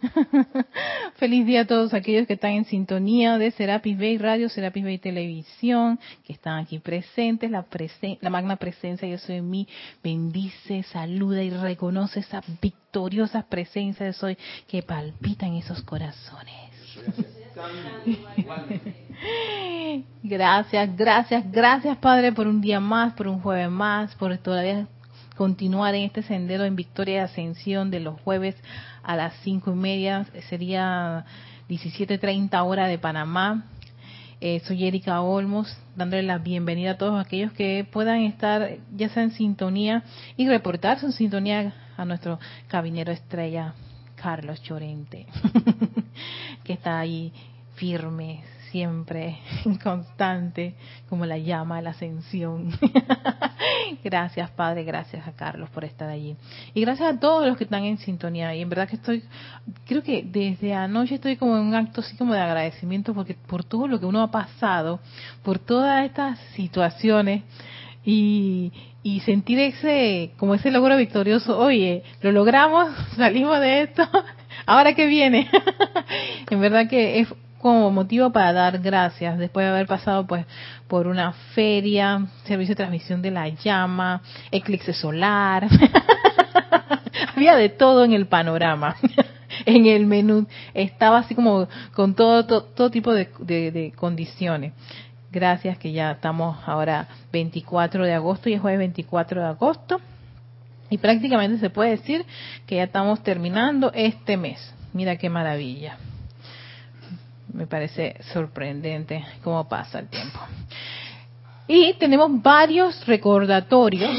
Feliz día a todos aquellos que están en sintonía de Serapis Bay Radio, Serapis Bay Televisión, que están aquí presentes. La, la magna presencia, yo soy mi, bendice, saluda y reconoce esa victoriosa presencia de soy que palpita en esos corazones. Gracias, gracias, gracias Padre por un día más, por un jueves más, por todavía continuar en este sendero en victoria y ascensión de los jueves a las cinco y media, sería 17.30 hora de Panamá. Eh, soy Erika Olmos, dándole la bienvenida a todos aquellos que puedan estar ya sea en sintonía y reportar su sintonía a nuestro cabinero estrella, Carlos Chorente, que está ahí firme, siempre constante, como la llama de la ascensión. gracias, Padre, gracias a Carlos por estar allí. Y gracias a todos los que están en sintonía. Y en verdad que estoy, creo que desde anoche estoy como en un acto así como de agradecimiento porque por todo lo que uno ha pasado, por todas estas situaciones y, y sentir ese, como ese logro victorioso, oye, lo logramos, salimos de esto, ahora que viene. en verdad que es como motivo para dar gracias después de haber pasado pues por una feria, servicio de transmisión de la llama, eclipse solar. Había de todo en el panorama. en el menú estaba así como con todo todo, tipo de, de, condiciones. Gracias que ya estamos ahora 24 de agosto y es jueves 24 de agosto. Y prácticamente se puede decir que ya estamos terminando este mes. Mira qué maravilla me parece sorprendente cómo pasa el tiempo. Y tenemos varios recordatorios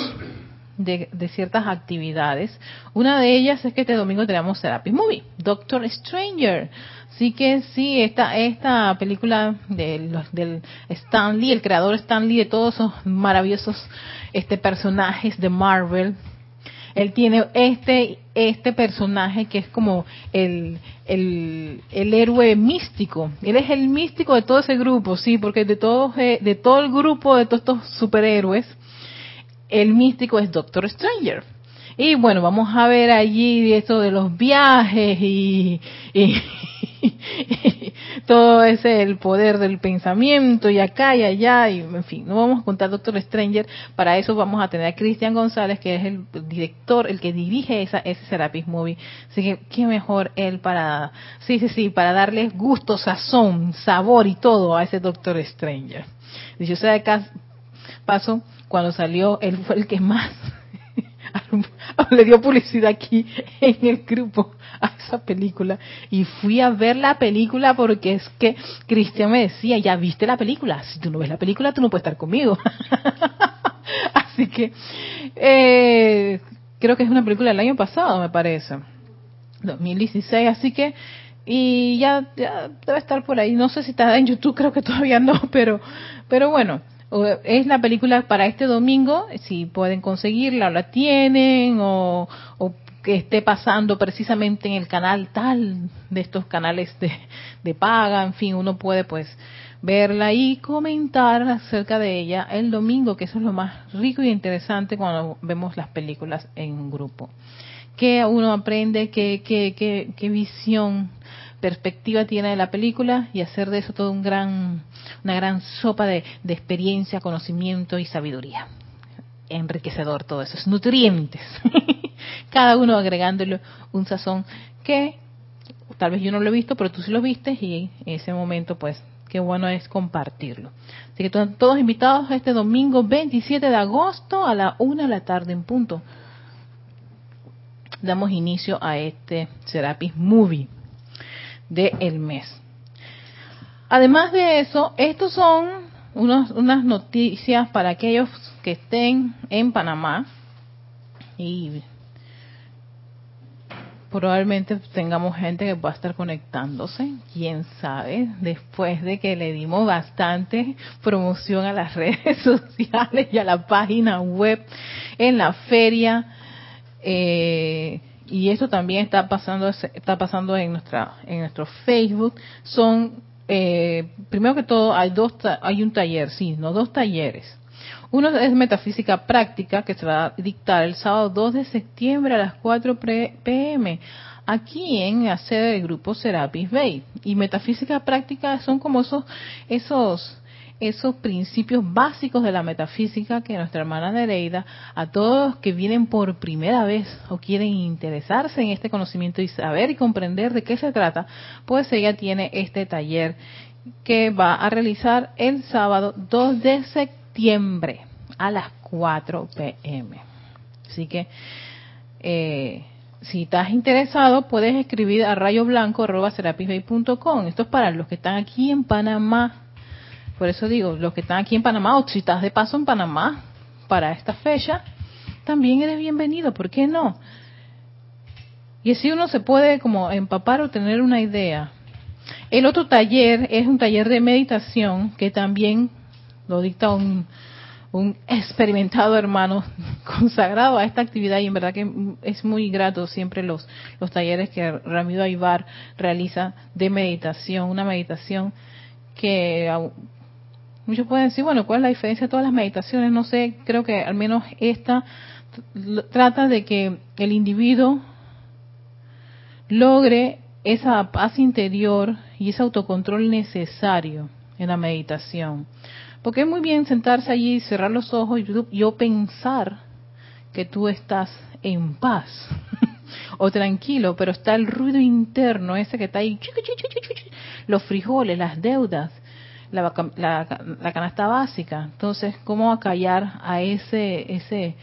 de, ciertas actividades. Una de ellas es que este domingo tenemos Therapy Movie, Doctor Stranger. Así que sí, esta, esta película de del Stan Lee, el creador Stan Lee de todos esos maravillosos este, personajes de Marvel, él tiene este este personaje que es como el, el, el, héroe místico. Él es el místico de todo ese grupo, sí, porque de todos eh, de todo el grupo de todos estos superhéroes, el místico es Doctor Stranger. Y bueno, vamos a ver allí esto de los viajes y, todo ese el poder del pensamiento y acá y allá y en fin, no vamos a contar Doctor Stranger, para eso vamos a tener a Cristian González que es el director, el que dirige esa, ese Serapis Movie, así que qué mejor él para, sí, sí, sí, para darle gusto, sazón, sabor y todo a ese Doctor Stranger. Dicho sea de paso, cuando salió, él fue el que más le dio publicidad aquí en el grupo a esa película. Y fui a ver la película porque es que Cristian me decía, ya viste la película, si tú no ves la película tú no puedes estar conmigo. Así que eh, creo que es una película del año pasado, me parece, 2016, así que y ya, ya debe estar por ahí, no sé si está en YouTube, creo que todavía no, pero pero bueno, es la película para este domingo, si pueden conseguirla o la tienen o, que esté pasando precisamente en el canal tal de estos canales de, de paga, en fin, uno puede pues verla y comentar acerca de ella el domingo, que eso es lo más rico y interesante cuando vemos las películas en grupo. Que uno aprende, qué, qué, qué, qué visión perspectiva tiene de la película y hacer de eso todo un gran, una gran sopa de, experiencia, conocimiento y sabiduría. Enriquecedor todo eso, es nutrientes. Cada uno agregándole un sazón que tal vez yo no lo he visto, pero tú sí lo viste y en ese momento pues qué bueno es compartirlo. Así que todos invitados este domingo 27 de agosto a la una de la tarde en punto. Damos inicio a este Serapis Movie del mes. Además de eso, estos son unos, unas noticias para aquellos que estén en Panamá y probablemente tengamos gente que pueda estar conectándose, quién sabe, después de que le dimos bastante promoción a las redes sociales y a la página web en la feria. Eh, y esto también está pasando está pasando en nuestra en nuestro Facebook son eh, primero que todo hay dos hay un taller sí no dos talleres uno es metafísica práctica que se va a dictar el sábado 2 de septiembre a las 4 pm aquí en la sede del grupo Serapis Bay. Y metafísica práctica son como esos, esos, esos principios básicos de la metafísica que nuestra hermana Nereida, a todos los que vienen por primera vez o quieren interesarse en este conocimiento y saber y comprender de qué se trata, pues ella tiene este taller que va a realizar el sábado 2 de septiembre a las 4 pm. Así que eh, si estás interesado, puedes escribir a rayoblanco.com. Esto es para los que están aquí en Panamá. Por eso digo, los que están aquí en Panamá, o si estás de paso en Panamá para esta fecha, también eres bienvenido. ¿Por qué no? Y así uno se puede como empapar o tener una idea. El otro taller es un taller de meditación que también lo dicta un, un experimentado hermano consagrado a esta actividad y en verdad que es muy grato siempre los, los talleres que Ramiro Aybar realiza de meditación, una meditación que muchos pueden decir, bueno, ¿cuál es la diferencia de todas las meditaciones? No sé, creo que al menos esta trata de que el individuo logre esa paz interior y ese autocontrol necesario en la meditación. Porque es muy bien sentarse allí, cerrar los ojos y yo, pensar que tú estás en paz o tranquilo, pero está el ruido interno, ese que está ahí, los frijoles, las deudas, la, la, canasta básica. Entonces, ¿cómo acallar a ese, ese,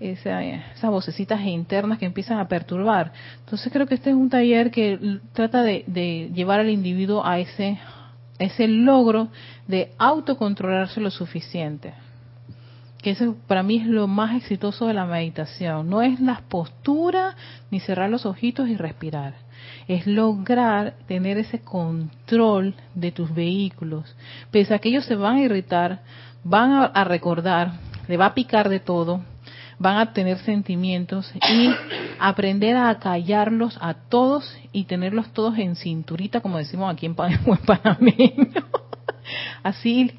esa, esas vocecitas internas que empiezan a perturbar? Entonces, creo que este es un taller que trata de, llevar al individuo a ese es el logro de autocontrolarse lo suficiente. Que eso para mí es lo más exitoso de la meditación. No es la postura ni cerrar los ojitos y respirar. Es lograr tener ese control de tus vehículos. Pese a que ellos se van a irritar, van a recordar, le va a picar de todo, van a tener sentimientos y aprender a callarlos a todos y tenerlos todos en cinturita, como decimos aquí en panameño, así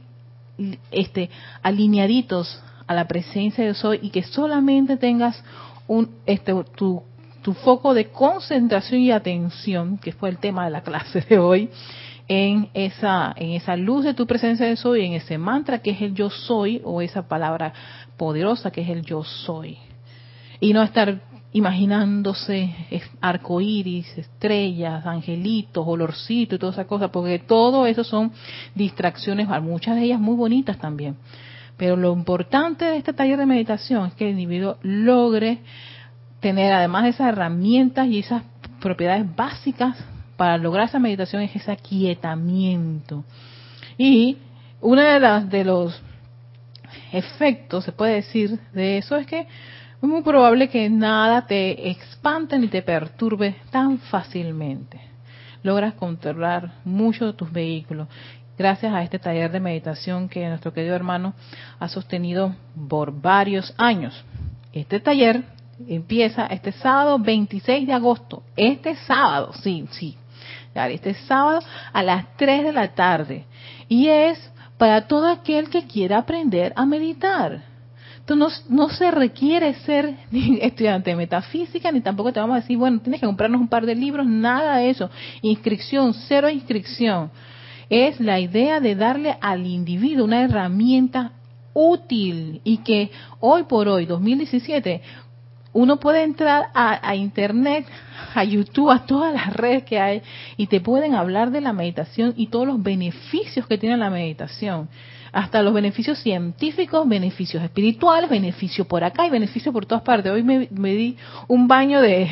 este alineaditos a la presencia de soy y que solamente tengas un este tu, tu foco de concentración y atención, que fue el tema de la clase de hoy, en esa, en esa luz de tu presencia de soy, en ese mantra que es el yo soy, o esa palabra poderosa que es el yo soy. Y no estar imaginándose arcoíris, estrellas, angelitos, olorcitos y todas esas cosas, porque todo eso son distracciones, muchas de ellas muy bonitas también. Pero lo importante de este taller de meditación es que el individuo logre tener, además de esas herramientas y esas propiedades básicas para lograr esa meditación es ese aquietamiento. Y una de las de los efectos, se puede decir, de eso es que es muy probable que nada te expante ni te perturbe tan fácilmente. Logras controlar mucho de tus vehículos gracias a este taller de meditación que nuestro querido hermano ha sostenido por varios años. Este taller empieza este sábado 26 de agosto. Este sábado, sí, sí, este sábado a las 3 de la tarde. Y es para todo aquel que quiera aprender a meditar. Entonces no, se requiere ser estudiante de metafísica, ni tampoco te vamos a decir, bueno, tienes que comprarnos un par de libros, nada de eso. Inscripción, cero inscripción. Es la idea de darle al individuo una herramienta útil y que hoy por hoy, 2017, uno puede entrar a, Internet, a YouTube, a todas las redes que hay y te pueden hablar de la meditación y todos los beneficios que tiene la meditación. Hasta los beneficios científicos, beneficios espirituales, beneficios por acá y beneficios por todas partes. Hoy me, di un baño de,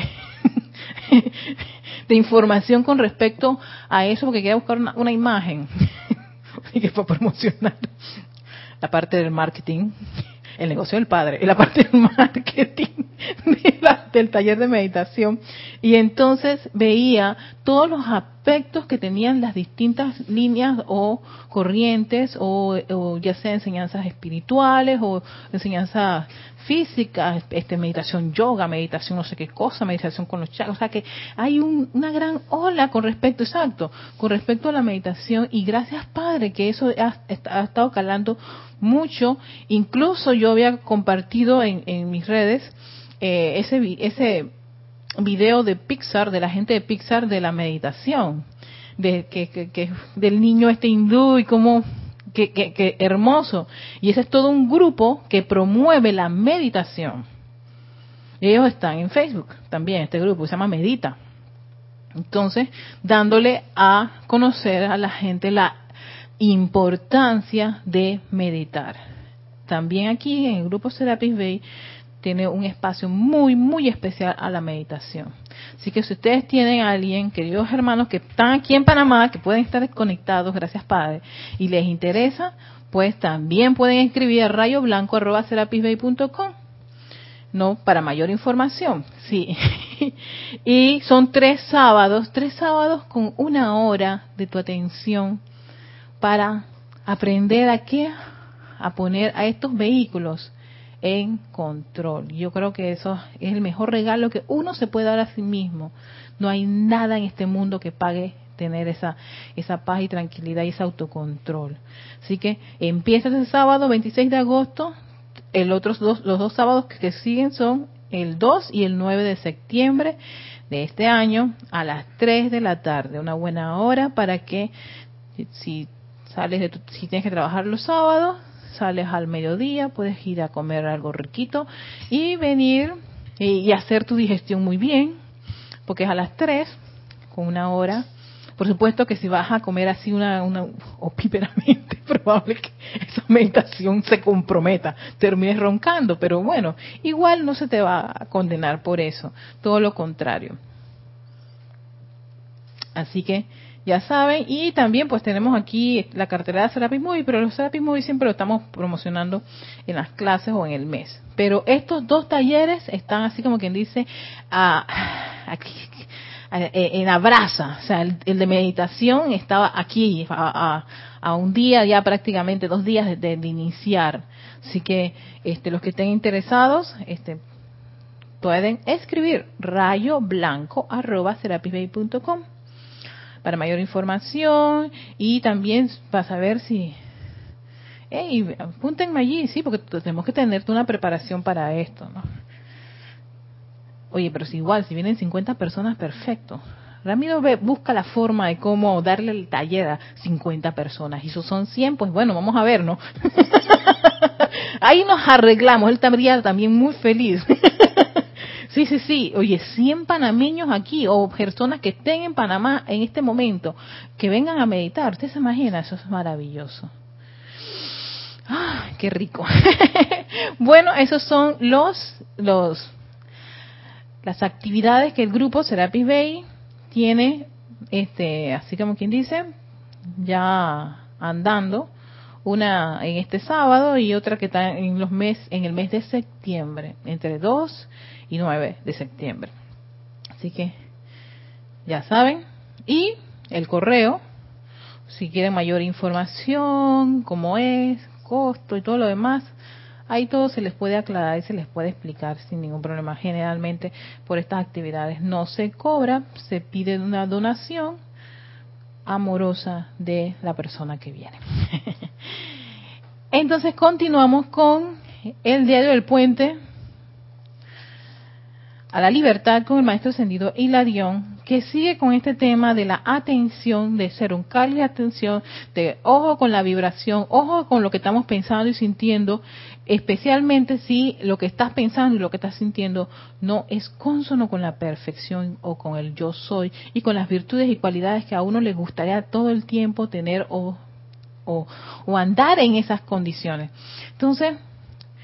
información con respecto a eso porque quería buscar una, una imagen y que para promocionar la parte del marketing el negocio del padre, y la parte del marketing del taller de meditación. Y entonces veía todos los aspectos que tenían las distintas líneas o corrientes, o, o ya sea enseñanzas espirituales o enseñanzas física, este, meditación yoga, meditación no sé qué cosa, meditación con los chakras, o sea que hay una gran ola con respecto, exacto, con respecto a la meditación. Y gracias Padre que eso ha, estado calando mucho, incluso yo había compartido en, mis redes eh, ese, video de Pixar, de la gente de Pixar, de la meditación, de que, que, del niño este hindú y cómo que, que, hermoso. Y ese es todo un grupo que promueve la meditación. ellos están en Facebook también, este grupo se llama Medita. Entonces, dándole a conocer a la gente la importancia de meditar. También aquí en el grupo Serapis Bay tiene un espacio muy, muy especial a la meditación. Así que si ustedes tienen a alguien, queridos hermanos, que están aquí en Panamá, que pueden estar conectados, gracias Padre, y les interesa, pues también pueden escribir a rayoblanco.com. No, para mayor información, sí. y son tres sábados, tres sábados con una hora de tu atención para aprender a qué, a poner a estos vehículos en control. Yo creo que eso es el mejor regalo que uno se puede dar a sí mismo. No hay nada en este mundo que pague tener esa, esa paz y tranquilidad y ese autocontrol. Así que empieza ese sábado 26 de agosto. El otros dos, los dos sábados que siguen son el 2 y el 9 de septiembre de este año a las 3 de la tarde. Una buena hora para que si sales de si tienes que trabajar los sábados, sales al mediodía, puedes ir a comer algo riquito y venir y, hacer tu digestión muy bien, porque es a las 3, con una hora. Por supuesto que si vas a comer así una, una opíperamente, probable que esa meditación se comprometa, termines roncando, pero bueno, igual no se te va a condenar por eso, todo lo contrario. Así que ya saben. Y también pues tenemos aquí la cartera de Serapis Movie, pero los Serapis Movie siempre lo estamos promocionando en las clases o en el mes. Pero estos dos talleres están así como quien dice aquí, en abraza. O sea, el, de meditación estaba aquí a, un día, ya prácticamente dos días de, iniciar. Así que este, los que estén interesados, este, pueden escribir rayo blanco arroba serapisbay.com para mayor información y también para saber si... Hey, apúntenme allí, sí, porque tenemos que tener una preparación para esto, ¿no? Oye, pero si igual, si vienen 50 personas, perfecto. Ramiro busca la forma de cómo darle el taller a 50 personas. Y si son 100, pues bueno, vamos a ver, ¿no? Ahí nos arreglamos. Él estaría también muy feliz. Sí, sí, sí. Oye, 100 panameños aquí o personas que estén en Panamá en este momento, que vengan a meditar. ¿Usted se imagina? Eso es maravilloso. ¡Ah, qué rico! bueno, esos son los, los, las actividades que el grupo Serapis Bay tiene, este, así como quien dice, ya andando una en este sábado y otra que está en los mes en el mes de septiembre entre 2 y 9 de septiembre. Así que ya saben. Y el correo si quieren mayor información cómo es costo y todo lo demás ahí todo se les puede aclarar y se les puede explicar sin ningún problema. Generalmente por estas actividades no se cobra se pide una donación amorosa de la persona que viene. Entonces continuamos con el diario del puente a la libertad con el maestro ascendido Hilarión, que sigue con este tema de la atención, de ser un de atención, de ojo con la vibración, ojo con lo que estamos pensando y sintiendo, especialmente si lo que estás pensando y lo que estás sintiendo no es consono con la perfección o con el yo soy y con las virtudes y cualidades que a uno le gustaría todo el tiempo tener o o, andar en esas condiciones. Entonces,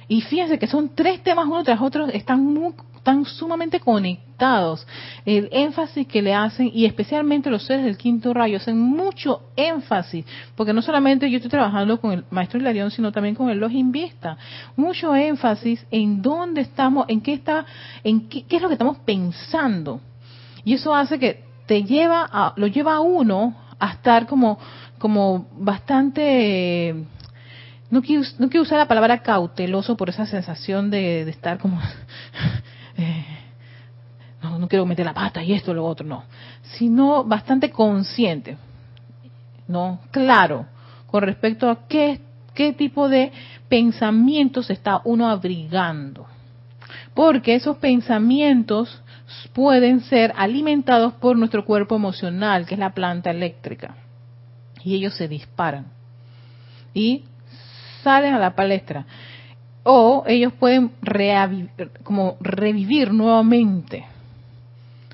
y fíjense que son tres temas uno tras otro, están muy, están sumamente conectados. El énfasis que le hacen, y especialmente los seres del quinto rayo, hacen mucho énfasis, porque no solamente yo estoy trabajando con el maestro Hilarión, sino también con el Login Vista. Mucho énfasis en dónde estamos, en qué está, en qué, qué es lo que estamos pensando. Y eso hace que te lleva a, lo lleva a uno a estar como como bastante no quiero, no quiero usar la palabra cauteloso por esa sensación de, estar como eh, no, no quiero meter la pata y esto lo otro, no, sino bastante consciente, no, claro, con respecto a qué, qué tipo de pensamientos está uno abrigando. Porque esos pensamientos pueden ser alimentados por nuestro cuerpo emocional, que es la planta eléctrica. Y ellos se disparan. Y salen a la palestra. O ellos pueden como revivir nuevamente.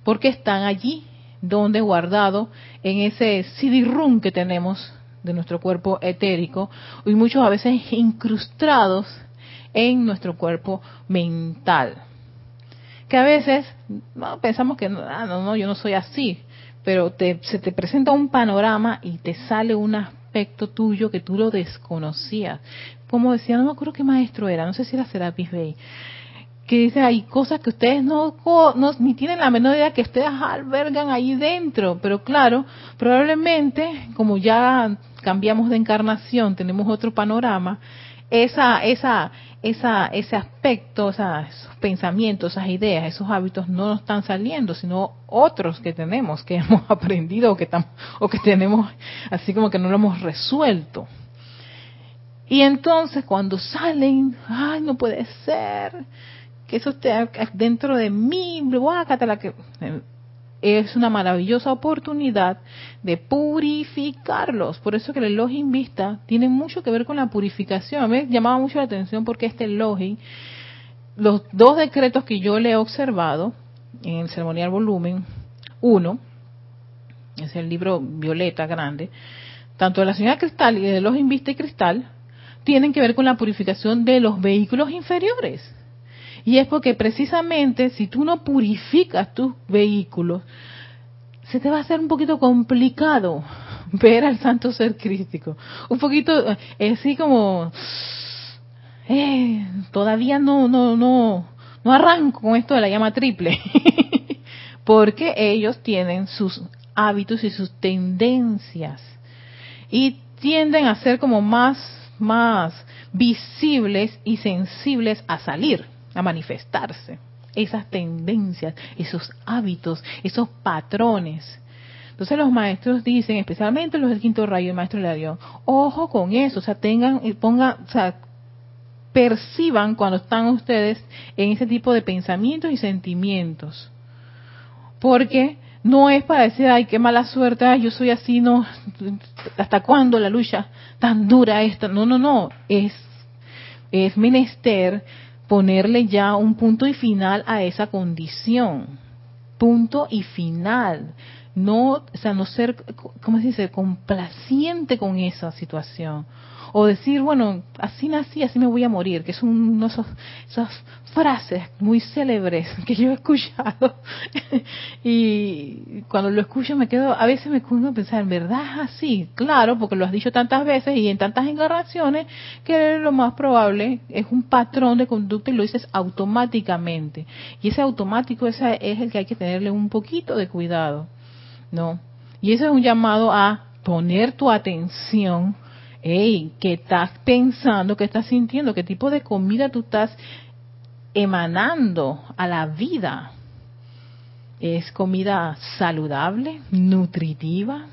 Porque están allí, donde guardado en ese CD-ROOM que tenemos de nuestro cuerpo etérico y muchos a veces incrustados en nuestro cuerpo mental. Que a veces no, pensamos que ah, no, no, yo no soy así, pero te, se te presenta un panorama y te sale un aspecto tuyo que tú lo desconocías. Como decía, no me acuerdo qué maestro era, no sé si era Serapis Bey, que dice, hay cosas que ustedes no, ni tienen la menor idea que ustedes albergan ahí dentro, pero claro, probablemente, como ya cambiamos de encarnación, tenemos otro panorama, esa, esa, esa, ese aspecto, esos pensamientos, esas ideas, esos hábitos no nos están saliendo, sino otros que tenemos, que hemos aprendido o que, o que tenemos así como que no lo hemos resuelto. Y entonces cuando salen, ay, no puede ser, que eso esté dentro de mí, la que eh, es una maravillosa oportunidad de purificarlos. Por eso que el Elohim Vista tiene mucho que ver con la purificación. A mí me llamaba mucho la atención porque este Elohim, los dos decretos que yo le he observado en el ceremonial volumen 1, es el libro violeta grande, tanto de la señora Cristal y de Elohim Vista y Cristal, tienen que ver con la purificación de los vehículos inferiores. Y es porque precisamente si tú no purificas tus vehículos, se te va a hacer un poquito complicado ver al santo ser crístico. Un poquito, eh, así como, eh, todavía no, no, no, no arranco con esto de la llama triple. porque ellos tienen sus hábitos y sus tendencias. Y tienden a ser como más, más visibles y sensibles a salir a manifestarse. Esas tendencias, esos hábitos, esos patrones. Entonces los maestros dicen, especialmente los del quinto rayo, el maestro Larión, ojo con eso, o sea, tengan, pongan, o sea, perciban cuando están ustedes en ese tipo de pensamientos y sentimientos. Porque no es para decir, ay, qué mala suerte, ay, yo soy así, no, hasta cuándo la lucha tan dura esta. No, no, no, es, es menester ponerle ya un punto y final a esa condición. Punto y final. No, o sea, no ser, ¿cómo se dice?, complaciente con esa situación o decir, bueno, así nací, así me voy a morir, que es una de esas frases muy célebres que yo he escuchado y cuando lo escucho me quedo, a veces me pongo a pensar, ¿en verdad es así? Claro, porque lo has dicho tantas veces y en tantas encarnaciones que lo más probable es un patrón de conducta y lo dices automáticamente. Y ese automático ese es el que hay que tenerle un poquito de cuidado, ¿no? Y eso es un llamado a poner tu atención hey, ¿qué estás pensando? ¿Qué estás sintiendo? ¿Qué tipo de comida tú estás emanando a la vida? ¿Es comida saludable, nutritiva?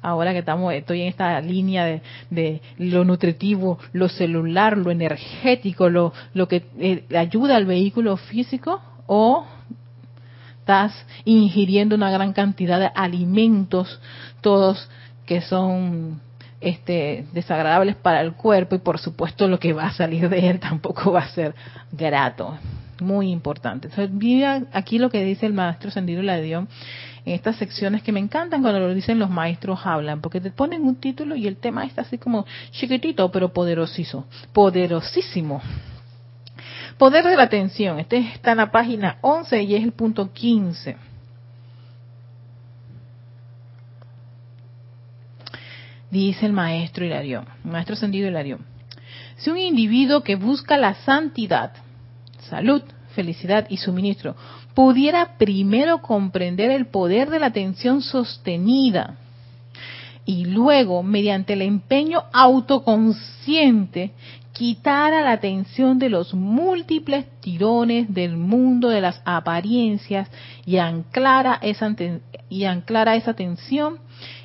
Ahora que estamos, estoy en esta línea de, lo nutritivo, lo celular, lo energético, lo, lo que eh, ayuda al vehículo físico, o estás ingiriendo una gran cantidad de alimentos, todos que son este, desagradables para el cuerpo y por supuesto lo que va a salir de él tampoco va a ser grato. Muy importante. Entonces, aquí lo que dice el maestro Sendido la dio en estas secciones que me encantan cuando lo dicen los maestros hablan, porque te ponen un título y el tema está así como chiquitito, pero poderosísimo. Poderosísimo. Poder de la atención. Este está en la página 11 y es el punto 15 dice el maestro Hilarión, maestro ascendido Hilarión. Si un individuo que busca la santidad, salud, felicidad y suministro pudiera primero comprender el poder de la atención sostenida y luego, mediante el empeño autoconsciente, quitara la atención de los múltiples tirones del mundo de las apariencias y anclara esa, y anclara esa atención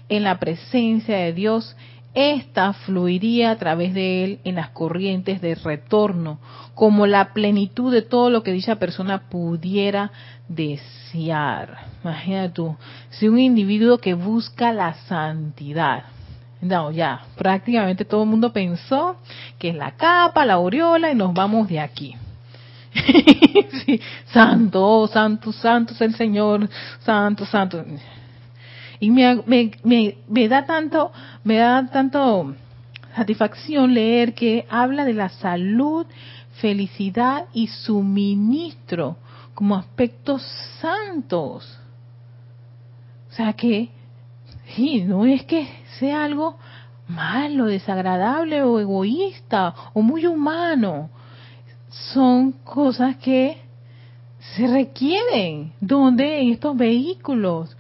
en la presencia de Dios esta fluiría a través de él en las corrientes de retorno, como la plenitud de todo lo que dicha persona pudiera desear. Imagínate tú, si un individuo que busca la santidad, no, ya, prácticamente todo el mundo pensó que es la capa, la aureola y nos vamos de aquí. santo, oh, santo, santo es el Señor, santo, santo. Y me, me, me, da tanto, me da tanto satisfacción leer que habla de la salud, felicidad y suministro como aspectos santos. O sea que, sí, no es que sea algo malo, desagradable o egoísta o muy humano. Son cosas que se requieren donde en estos vehículos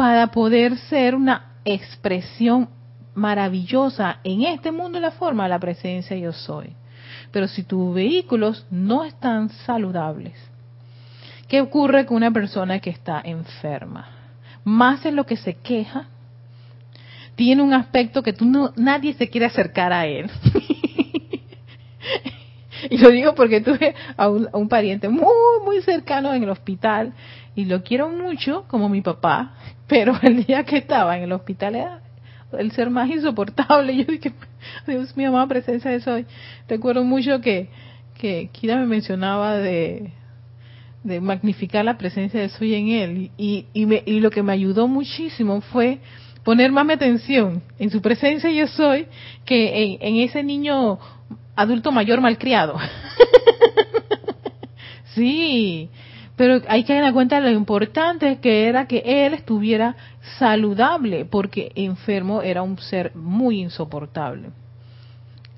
para poder ser una expresión maravillosa en este mundo de la forma la presencia yo soy. Pero si tus vehículos no están saludables, ¿qué ocurre con una persona que está enferma? Más en lo que se queja, tiene un aspecto que tú no, nadie se quiere acercar a él. y lo digo porque tuve a un, a un, pariente muy, muy cercano en el hospital y lo quiero mucho como mi papá, pero el día que estaba en el hospital era el ser más insoportable. Yo dije, Dios mío, mamá, presencia de soy. Recuerdo mucho que, que Kira me mencionaba de, de magnificar la presencia de soy en él. Y, y, me, y lo que me ayudó muchísimo fue poner más atención en su presencia yo soy que en, en ese niño adulto mayor malcriado. sí, pero hay que dar cuenta de lo importante que era que él estuviera saludable, porque enfermo era un ser muy insoportable.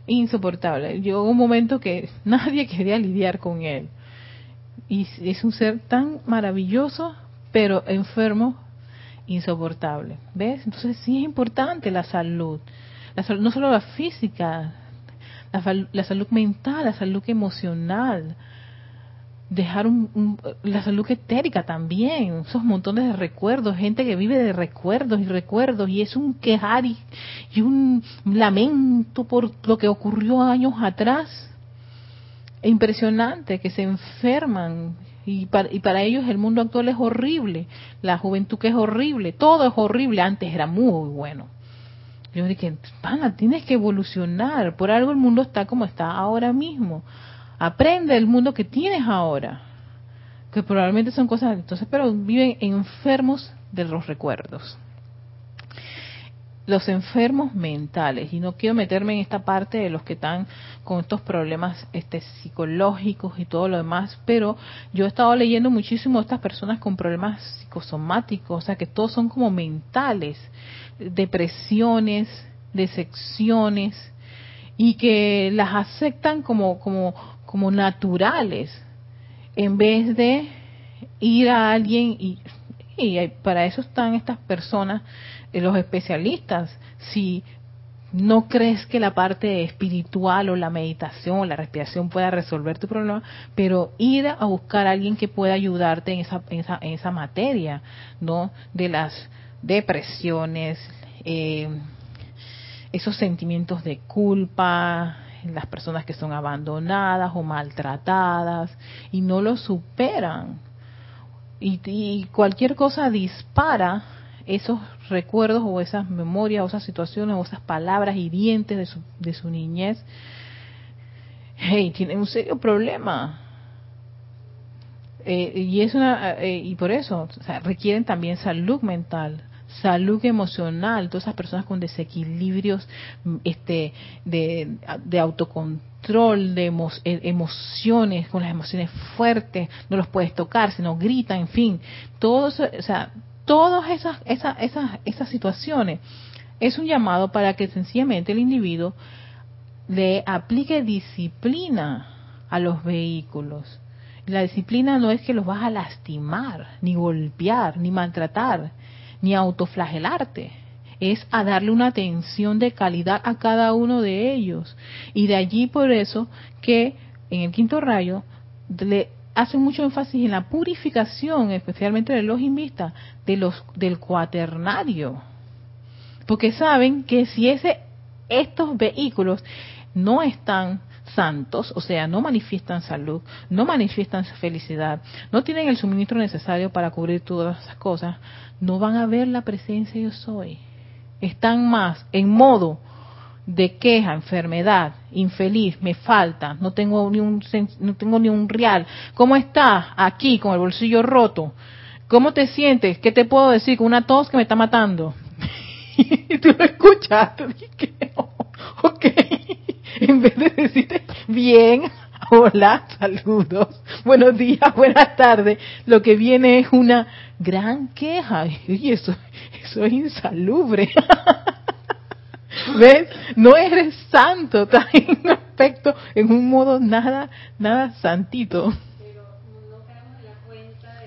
Insoportable. Llegó un momento que nadie quería lidiar con él. Y es un ser tan maravilloso, pero enfermo, insoportable. ¿Ves? Entonces sí es importante la salud. La salud no solo la física, la, la salud mental, la salud emocional, dejar un, la salud etérica también, esos montones de recuerdos, gente que vive de recuerdos y recuerdos y es un quejar y, un lamento por lo que ocurrió años atrás. Impresionante que se enferman y para, y para ellos el mundo actual es horrible, la juventud que es horrible, todo es horrible, antes era muy bueno. Yo dije, pana, tienes que evolucionar, por algo el mundo está como está ahora mismo Aprende el mundo que tienes ahora, que probablemente son cosas, entonces, pero viven enfermos de los recuerdos. Los enfermos mentales, y no quiero meterme en esta parte de los que están con estos problemas este, psicológicos y todo lo demás, pero yo he estado leyendo muchísimo estas personas con problemas psicosomáticos, o sea que todos son como mentales, depresiones, decepciones, y que las aceptan como, como, como naturales, en vez de ir a alguien y, para eso están estas personas, eh, los especialistas. Si no crees que la parte espiritual o la meditación o la respiración pueda resolver tu problema, pero ir a buscar a alguien que pueda ayudarte en esa, en esa, en esa materia, ¿no? De las depresiones, eh, esos sentimientos de culpa, las personas que son abandonadas o maltratadas y no lo superan. Y, cualquier cosa dispara esos recuerdos o esas memorias o esas situaciones o esas palabras hirientes de su, de su niñez. Hey, tienen un serio problema. Eh, y es una eh, y por eso requieren también salud mental salud emocional, todas esas personas con desequilibrios este, de, de autocontrol, de e, emociones, con las emociones fuertes, no los puedes tocar, sino gritan, en fin, todos, o sea, todas esas, esas, esas, esas situaciones es un llamado para que sencillamente el individuo le aplique disciplina a los vehículos. La disciplina no es que los vas a lastimar, ni golpear, ni maltratar, ni autoflagelarte, es a darle una atención de calidad a cada uno de ellos. Y de allí por eso que en el quinto rayo le hace mucho énfasis en la purificación, especialmente de los invistas, de los del cuaternario. Porque saben que si ese estos vehículos no están santos, o sea, no manifiestan salud, no manifiestan felicidad, no tienen el suministro necesario para cubrir todas esas cosas, no van a ver la presencia yo soy. Están más en modo de queja, enfermedad, infeliz, me falta, no tengo ni un no tengo ni un real. ¿Cómo estás? Aquí con el bolsillo roto. ¿Cómo te sientes? ¿Qué te puedo decir? Con una tos que me está matando. y tú lo escuchaste. Dije, ok. En vez de decirte, bien, hola, saludos, buenos días, buenas tardes, lo que viene es una gran queja. Y eso, eso es insalubre. ¿Ves? No eres santo, estás en un aspecto, en un modo nada, nada santito. Pero no caemos en la cuenta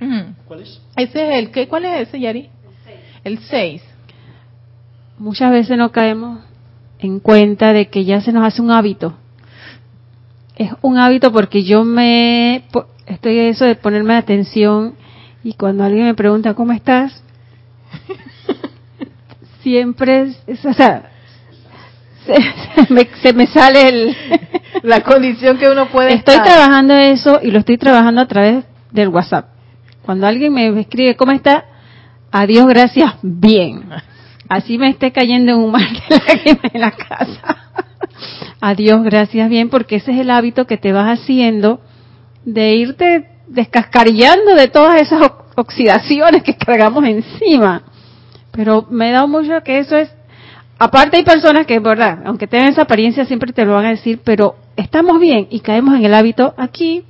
de que... ¿Cuál es? Ese es el, ¿qué, ¿cuál es ese, Yari? El 6. Muchas veces no caemos en cuenta de que ya se nos hace un hábito. Es un hábito porque yo me estoy eso de ponerme atención y cuando alguien me pregunta cómo estás, siempre, es, o sea, se, me, sale el, la condición que uno puede. Estoy trabajando eso y lo estoy trabajando a través del WhatsApp. Cuando alguien me escribe cómo está, adiós, gracias, bien. Así me esté cayendo en un mar de lágrimas en la casa. Adiós, gracias, bien, porque ese es el hábito que te vas haciendo de irte descascarillando de todas esas oxidaciones que cargamos encima. Pero me da mucho que eso es, aparte hay personas que, verdad, aunque tengan esa apariencia siempre te lo van a decir, pero estamos bien y caemos en el hábito aquí.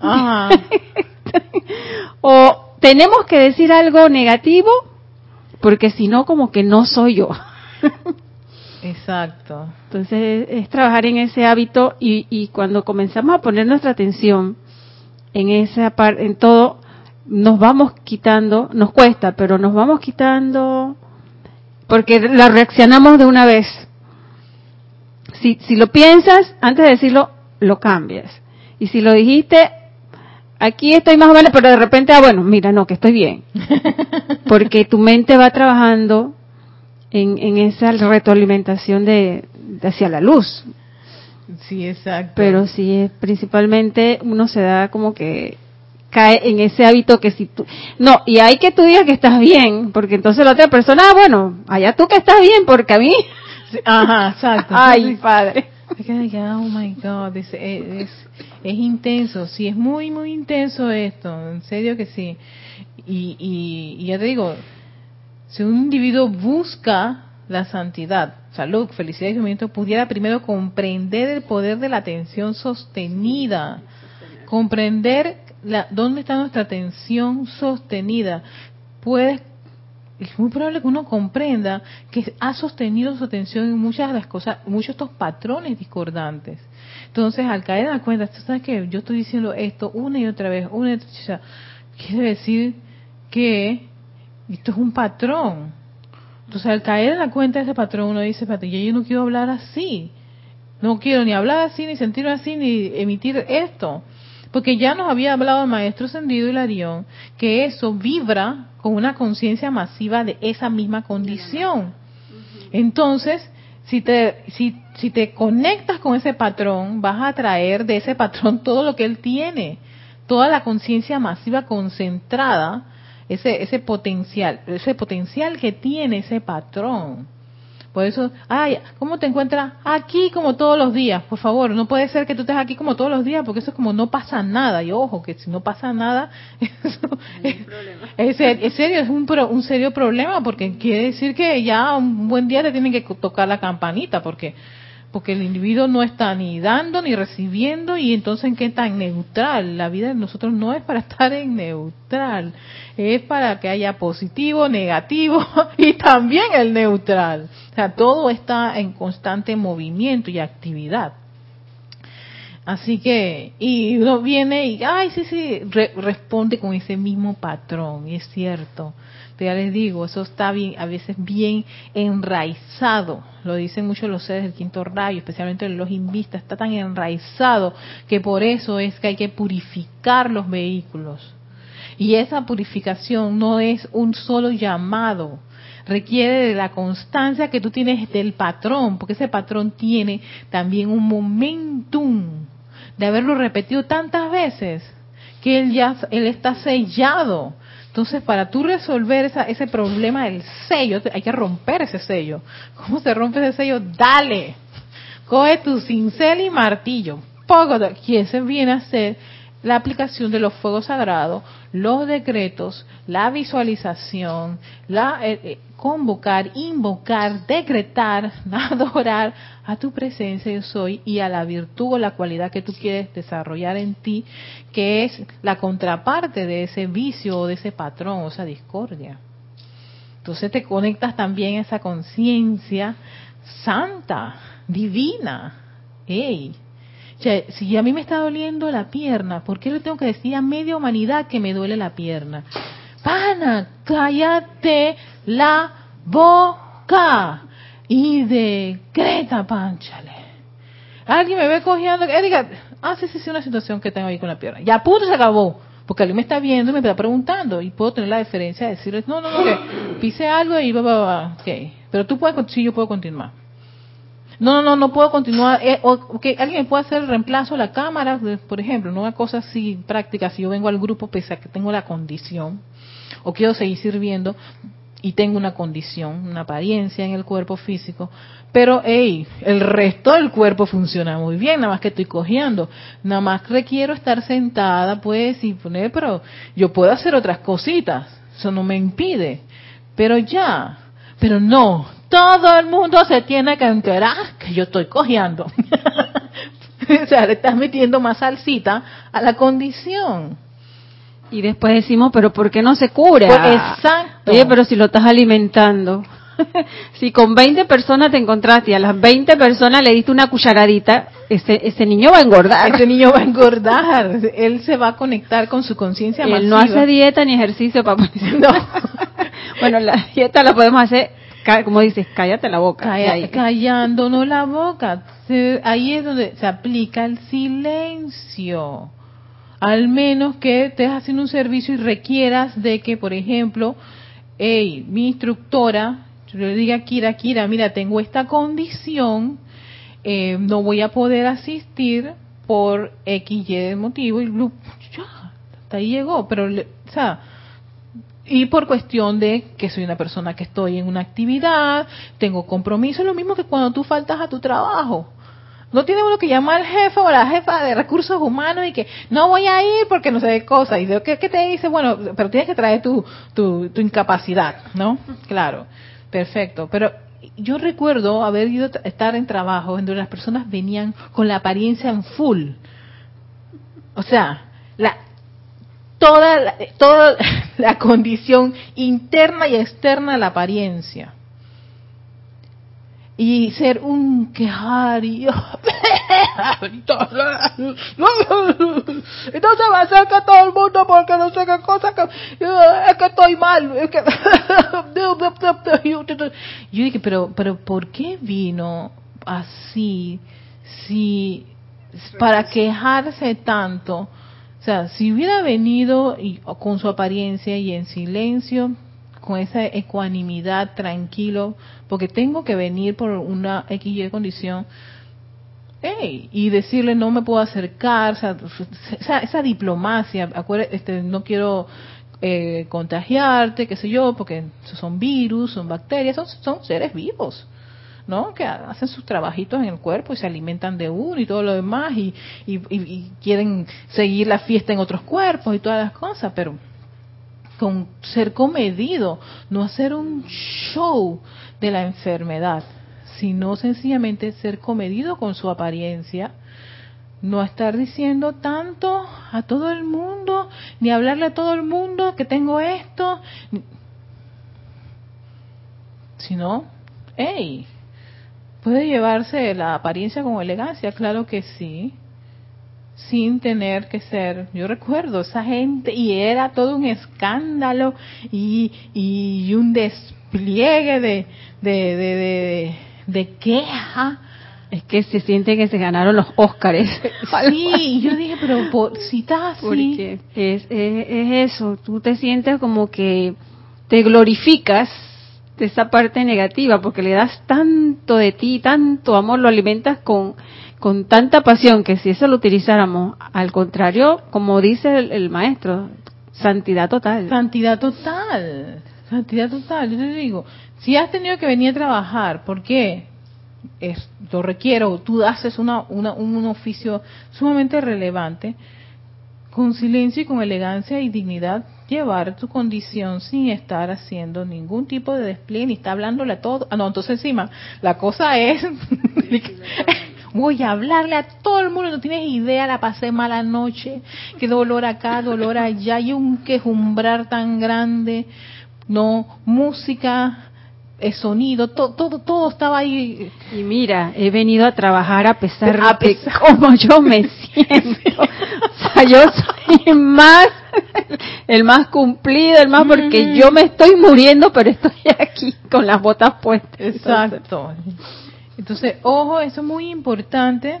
o tenemos que decir algo negativo porque si no como que no soy yo. Exacto. Entonces es trabajar en ese hábito y, y cuando comenzamos a poner nuestra atención en esa parte, en todo, nos vamos quitando, nos cuesta, pero nos vamos quitando porque la reaccionamos de una vez. Si, si lo piensas, antes de decirlo, lo cambias. Y si lo dijiste, aquí estoy más o menos, pero de repente, ah, bueno, mira, no, que estoy bien. Porque tu mente va trabajando en, en esa retroalimentación de, hacia la luz. Sí, exacto. Pero sí, principalmente uno se da como que cae en ese hábito que si tú... No, y hay que tú digas que estás bien, porque entonces la otra persona, ah, bueno, allá tú que estás bien, porque a mí... Ajá, exacto. Ay, padre. Oh my God, es, es, es, intenso, sí, es muy, muy intenso esto, en serio que sí. Y, y, y ya te digo, si un individuo busca la santidad, salud, felicidad y sufrimiento, pudiera primero comprender el poder de la atención sostenida, comprender la, dónde está nuestra atención sostenida. Puedes, es muy probable que uno comprenda que ha sostenido su atención en muchas de las cosas, muchos de estos patrones discordantes. Entonces, al caer en la cuenta, tú sabes que yo estoy diciendo esto una y otra vez, una y otra vez, quiere decir que esto es un patrón. Entonces, al caer en la cuenta de ese patrón, uno dice, yo no quiero hablar así. No quiero ni hablar así, ni sentirme así, ni emitir esto. Porque ya nos había hablado el maestro Ascendido Hilarión que eso vibra con una conciencia masiva de esa misma condición. Entonces, si te, si, si te conectas con ese patrón, vas a traer de ese patrón todo lo que él tiene, toda la conciencia masiva concentrada, ese, ese potencial, ese potencial que tiene ese patrón. Por eso, ay, ¿cómo te encuentras? Aquí como todos los días, por favor, no puede ser que tú estés aquí como todos los días, porque eso es como no pasa nada. Y ojo, que si no pasa nada, eso es, serio, es un, un serio problema, porque quiere decir que ya un buen día te tienen que tocar la campanita, porque porque el individuo no está ni dando ni recibiendo y entonces en qué en neutral. La vida de nosotros no es para estar en neutral, es para que haya positivo, negativo y también el neutral. O sea, todo está en constante movimiento y actividad. Así que, y uno viene y, ay, sí, sí, responde con ese mismo patrón, y es cierto ya les digo, eso está bien, a veces bien enraizado, lo dicen muchos los seres del quinto rayo, especialmente los invistas, está tan enraizado que por eso es que hay que purificar los vehículos. Y esa purificación no es un solo llamado. requiere de la constancia que tú tienes del patrón, porque ese patrón tiene también un momentum de haberlo repetido tantas veces que él ya él está sellado. Entonces, para tú resolver esa, ese problema del sello, hay que romper ese sello. ¿Cómo se rompe ese sello? Dale. Coge tu cincel y martillo. Poco y ese viene a ser la aplicación de los fuegos sagrados, los decretos, la visualización, la eh, eh, convocar, invocar, decretar, adorar a tu presencia yo soy y a la virtud o la cualidad que tú quieres desarrollar en ti, que es la contraparte de ese vicio o de ese patrón o esa discordia. Entonces te conectas también a esa conciencia santa, divina. ¡Ey! Si a mí me está doliendo la pierna, ¿por qué le tengo que decir a media humanidad que me duele la pierna? Pana, cállate la boca y decreta, pánchale. Alguien me ve cogiendo, que diga, ah, sí, sí, sí, una situación que tengo ahí con la pierna. Ya, punto, se acabó. Porque alguien me está viendo y me está preguntando y puedo tener la deferencia de decirles, no, no, no, que pise algo y va, va, va, ok. Pero tú puedes, sí, yo puedo continuar. No, no, no, no puedo continuar. Eh, okay, alguien puede hacer el reemplazo a la cámara, por ejemplo, no una cosa así práctica. Si yo vengo al grupo pese a que tengo la condición o quiero seguir sirviendo y tengo una condición, una apariencia en el cuerpo físico, pero hey, el resto del cuerpo funciona muy bien, nada más que estoy cogiendo, nada más requiero estar sentada, pues, y poner, pero yo puedo hacer otras cositas, eso no me impide, pero ya, pero no, todo el mundo se tiene que enterar que yo estoy cojeando. o sea, le estás metiendo más salsita a la condición. Y después decimos, pero ¿por qué no se cura? Pues, exacto. Oye, pero si lo estás alimentando. si con 20 personas te encontraste y a las 20 personas le diste una cucharadita, ese, ese niño va a engordar. Ese niño va a engordar. Él se va a conectar con su conciencia Él no hace dieta ni ejercicio para... No. bueno, la dieta la podemos hacer como dices, cállate la boca. callándonos la boca. ahí es donde se aplica el silencio. Al menos que estés haciendo un servicio y requieras de que, por ejemplo, hey, mi instructora, yo le diga, Kira, Kira, mira, tengo esta condición, eh, no voy a poder asistir por X, Y motivo, y ya, hasta ahí llegó, pero, o sea, y por cuestión de que soy una persona que estoy en una actividad, tengo compromiso, es lo mismo que cuando tú faltas a tu trabajo. No tiene uno que llamar al jefe o la jefa de recursos humanos y que no voy a ir porque no sé de cosas. Y de, ¿qué, te dice? Bueno, pero tienes que traer tu, tu, tu incapacidad, ¿no? Claro, perfecto. Pero yo recuerdo haber ido a estar en trabajo donde las personas venían con la apariencia en full. O sea, la, toda la, toda la condición interna y externa de la apariencia. Y ser un quejario. Entonces me acerca todo el mundo porque no sé qué cosa, que, es que estoy mal. Yo dije, pero, pero ¿por qué vino así? Si, para quejarse tanto sea, si hubiera venido y, con su apariencia y en silencio, con esa ecuanimidad, tranquilo, porque tengo que venir por una XY condición, y decirle no me puedo acercar, o sea, esa, diplomacia, este, no quiero eh, contagiarte, qué sé yo, porque son virus, son bacterias, son, son seres vivos. ¿No? Que hacen sus trabajitos en el cuerpo y se alimentan de uno y todo lo demás y, quieren seguir la fiesta en otros cuerpos y todas las cosas, pero con ser comedido, no hacer un show de la enfermedad, sino sencillamente ser comedido con su apariencia, no estar diciendo tanto a todo el mundo, ni hablarle a todo el mundo que tengo esto, sino, hey, ¿Puede llevarse la apariencia con elegancia? Claro que sí. Sin tener que ser, yo recuerdo esa gente y era todo un escándalo y, y un despliegue de, de, de, de, queja. Es que se siente que se ganaron los Óscares. Sí, yo dije, pero por, si estás así. es, es, es eso, tú te sientes como que te glorificas de esa parte negativa, porque le das tanto de ti, tanto amor, lo alimentas con, con tanta pasión que si eso lo utilizáramos, al contrario, como dice el, maestro, santidad total. Santidad total, santidad total. Yo te digo, si has tenido que venir a trabajar, ¿por qué? Lo requiero, tú haces una, una, un oficio sumamente relevante, con silencio y con elegancia y dignidad, llevar tu condición sin estar haciendo ningún tipo de despliegue ni está hablándole a todo. Ah, no, entonces encima, la cosa es, voy a hablarle a todo el mundo, no tienes idea, la pasé mala noche, qué dolor acá, dolor allá, hay un quejumbrar tan grande, no, música, el sonido, todo, todo, todo estaba ahí. Y mira, he venido a trabajar a pesar, de cómo yo me siento. o sea, yo soy más, el más cumplido, el más, porque yo me estoy muriendo, pero estoy aquí con las botas puestas. Exacto. Entonces, ojo, eso es muy importante,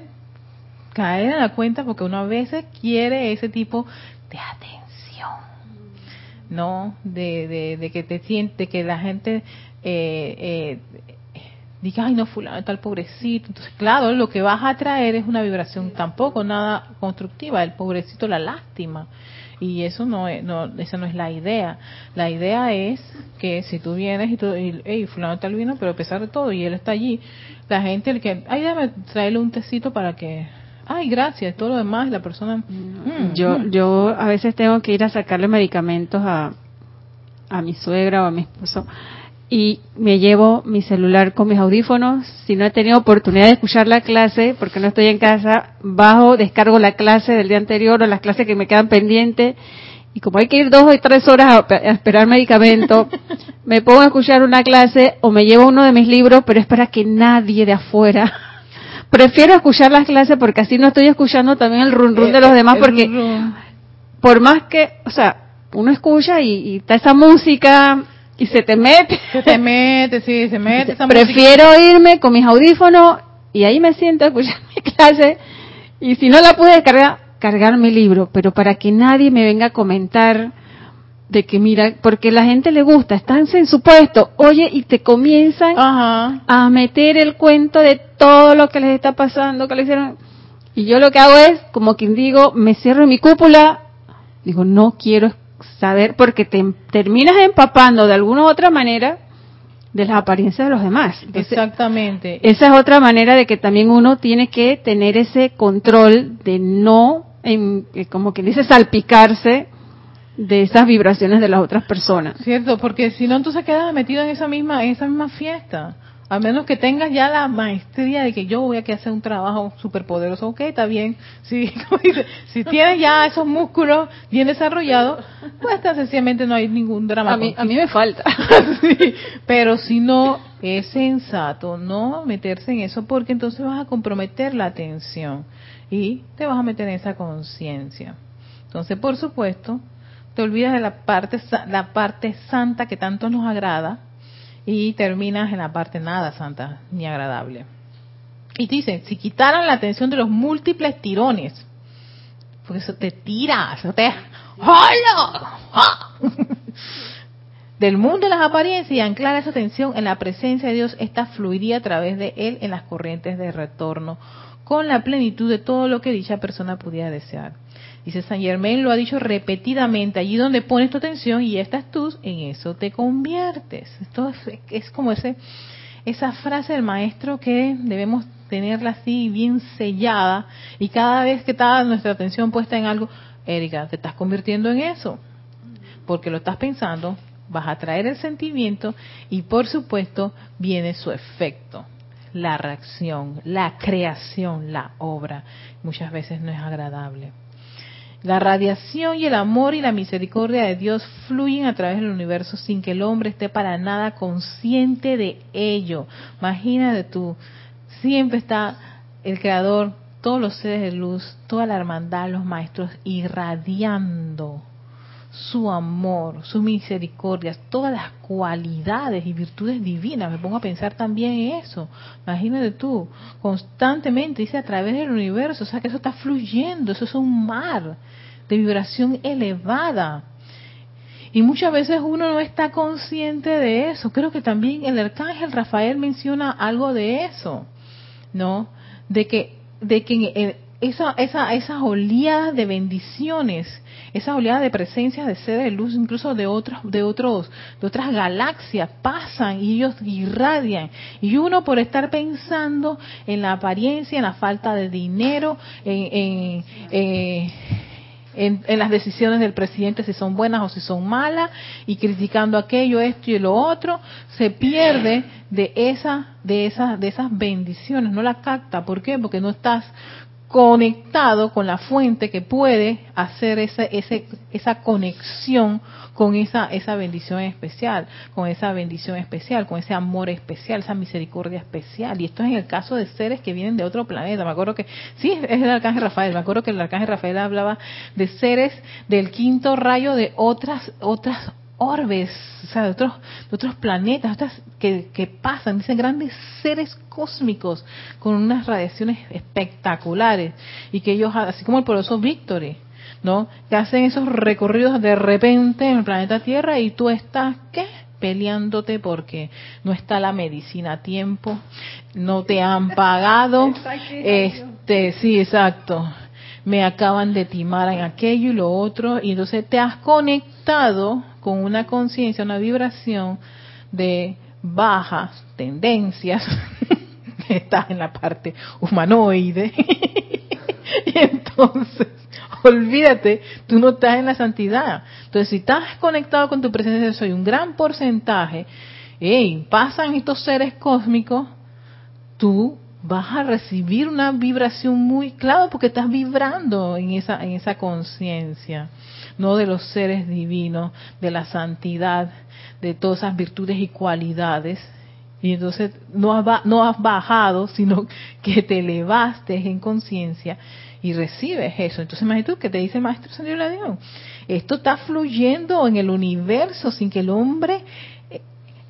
caer en la cuenta, porque uno a veces quiere ese tipo de atención, ¿no? De, de, de que te siente, que la gente eh, eh, diga, ay no, fulano tal pobrecito. Entonces, claro, lo que vas a traer es una vibración tampoco nada constructiva, el pobrecito la lástima. Y eso no es, no, esa no es la idea. La idea es que si tú vienes y tú, hey, fulano tal vino, pero a pesar de todo, y él está allí, la gente, el que, ay, déjame traerle un tecito para que, ay, gracias, todo lo demás, la persona... Mm, yo, yo a veces tengo que ir a sacarle medicamentos a, a mi suegra o a mi esposo y me llevo mi celular con mis audífonos. Si no he tenido oportunidad de escuchar la clase, porque no estoy en casa, bajo, descargo la clase del día anterior o las clases que me quedan pendientes. Y como hay que ir dos o tres horas a, esperar medicamento, me pongo a escuchar una clase o me llevo uno de mis libros, pero es para que nadie de afuera. Prefiero escuchar las clases porque así no estoy escuchando también el run run de los demás, porque por más que, o sea, uno escucha y, y está esa música y se te mete. Se te mete, sí, se mete. Prefiero irme con mis audífonos y ahí me siento a escuchar mi clase. Y si no la pude descargar, cargar mi libro, pero para que nadie me venga a comentar de que mira, porque la gente le gusta, están en su puesto, oye, y te comienzan a meter el cuento de todo lo que les está pasando, que le hicieron. Y yo lo que hago es, como quien digo, me cierro en mi cúpula, digo, no quiero saber, porque te terminas empapando de alguna u otra manera de las apariencias de los demás. Exactamente. Esa es otra manera de que también uno tiene que tener ese control de no, en, eh, como que dice, salpicarse de esas vibraciones de las otras personas. Cierto, porque si no, entonces quedas metido en esa misma, en esa misma fiesta. A menos que tengas ya la maestría de que yo voy a que hacer un trabajo súper poderoso. Ok, está bien. Si, si tienes ya esos músculos bien desarrollados, pues sencillamente no hay ningún drama. A mí, a mí me falta. pero si no, es sensato no meterse en eso porque entonces vas a comprometer la atención y te vas a meter en esa conciencia. Entonces, por supuesto, te olvidas de la parte, la parte santa que tanto nos agrada y terminas en la parte nada santa ni agradable. Y dice, si quitaran la atención de los múltiples tirones, porque eso te tira, eso te... ¡Hola! del mundo de las apariencias y anclar esa atención en la presencia de Dios, esta fluiría a través de Él en las corrientes de retorno, con la plenitud de todo lo que dicha persona pudiera desear. Dice San Germain lo ha dicho repetidamente, allí donde pones tu atención y estás tú, en eso te conviertes. Esto es, como ese, esa frase del maestro que debemos tenerla así bien sellada y cada vez que está nuestra atención puesta en algo, Erika, te estás convirtiendo en eso, porque lo estás pensando, vas a traer el sentimiento y por supuesto viene su efecto, la reacción, la creación, la obra. Muchas veces no es agradable. La radiación y el amor y la misericordia de Dios fluyen a través del universo sin que el hombre esté para nada consciente de ello. Imagínate tú, siempre está el Creador, todos los seres de luz, toda la hermandad, los maestros irradiando su amor, su misericordia, todas las cualidades y virtudes divinas. Me pongo a pensar también en eso. Imagínate tú, constantemente, dice a través del universo, o sea que eso está fluyendo, eso es un mar de vibración elevada. Y muchas veces uno no está consciente de eso. Creo que también el arcángel Rafael menciona algo de eso, ¿no? De que, de que esa, esa, esas oleadas de bendiciones, esas oleadas de presencia de seres de luz, incluso de otros, de otros, de otras galaxias, pasan y ellos irradian. Y uno por estar pensando en la apariencia, en la falta de dinero, en, en, en, las decisiones del presidente si son buenas o si son malas, y criticando aquello, esto y lo otro, se pierde de esa, de esas, de esas bendiciones, no la capta. ¿Por qué? Porque no estás conectado con la fuente que puede hacer esa, ese, esa conexión con esa, esa bendición especial, con esa bendición especial, con ese amor especial, esa misericordia especial. Y esto es en el caso de seres que vienen de otro planeta. Me acuerdo que, sí, es el arcángel Rafael, me acuerdo que el arcángel Rafael hablaba de seres del quinto rayo de otras, otras orbes, o sea, de otros, de otros planetas, otras que, que pasan, dicen grandes seres cósmicos con unas radiaciones espectaculares y que ellos, así como el poderoso Victory, ¿no? Que hacen esos recorridos de repente en el planeta Tierra y tú estás, ¿qué? peleándote porque no está la medicina a tiempo, no te han pagado, este, sí, exacto, me acaban de timar en aquello y lo otro, y entonces te has conectado con una conciencia, una vibración de bajas tendencias, estás en la parte humanoide, y entonces, olvídate, tú no estás en la santidad. Entonces, si estás conectado con tu presencia, soy un gran porcentaje, hey, pasan estos seres cósmicos, tú vas a recibir una vibración muy clara porque estás vibrando en esa en esa conciencia, no de los seres divinos, de la santidad, de todas esas virtudes y cualidades. Y entonces no has, bajado, sino que te elevaste en conciencia y recibes eso. Entonces imagínate tú que te dice Maestro Señor esto está fluyendo en el universo sin que el hombre eh,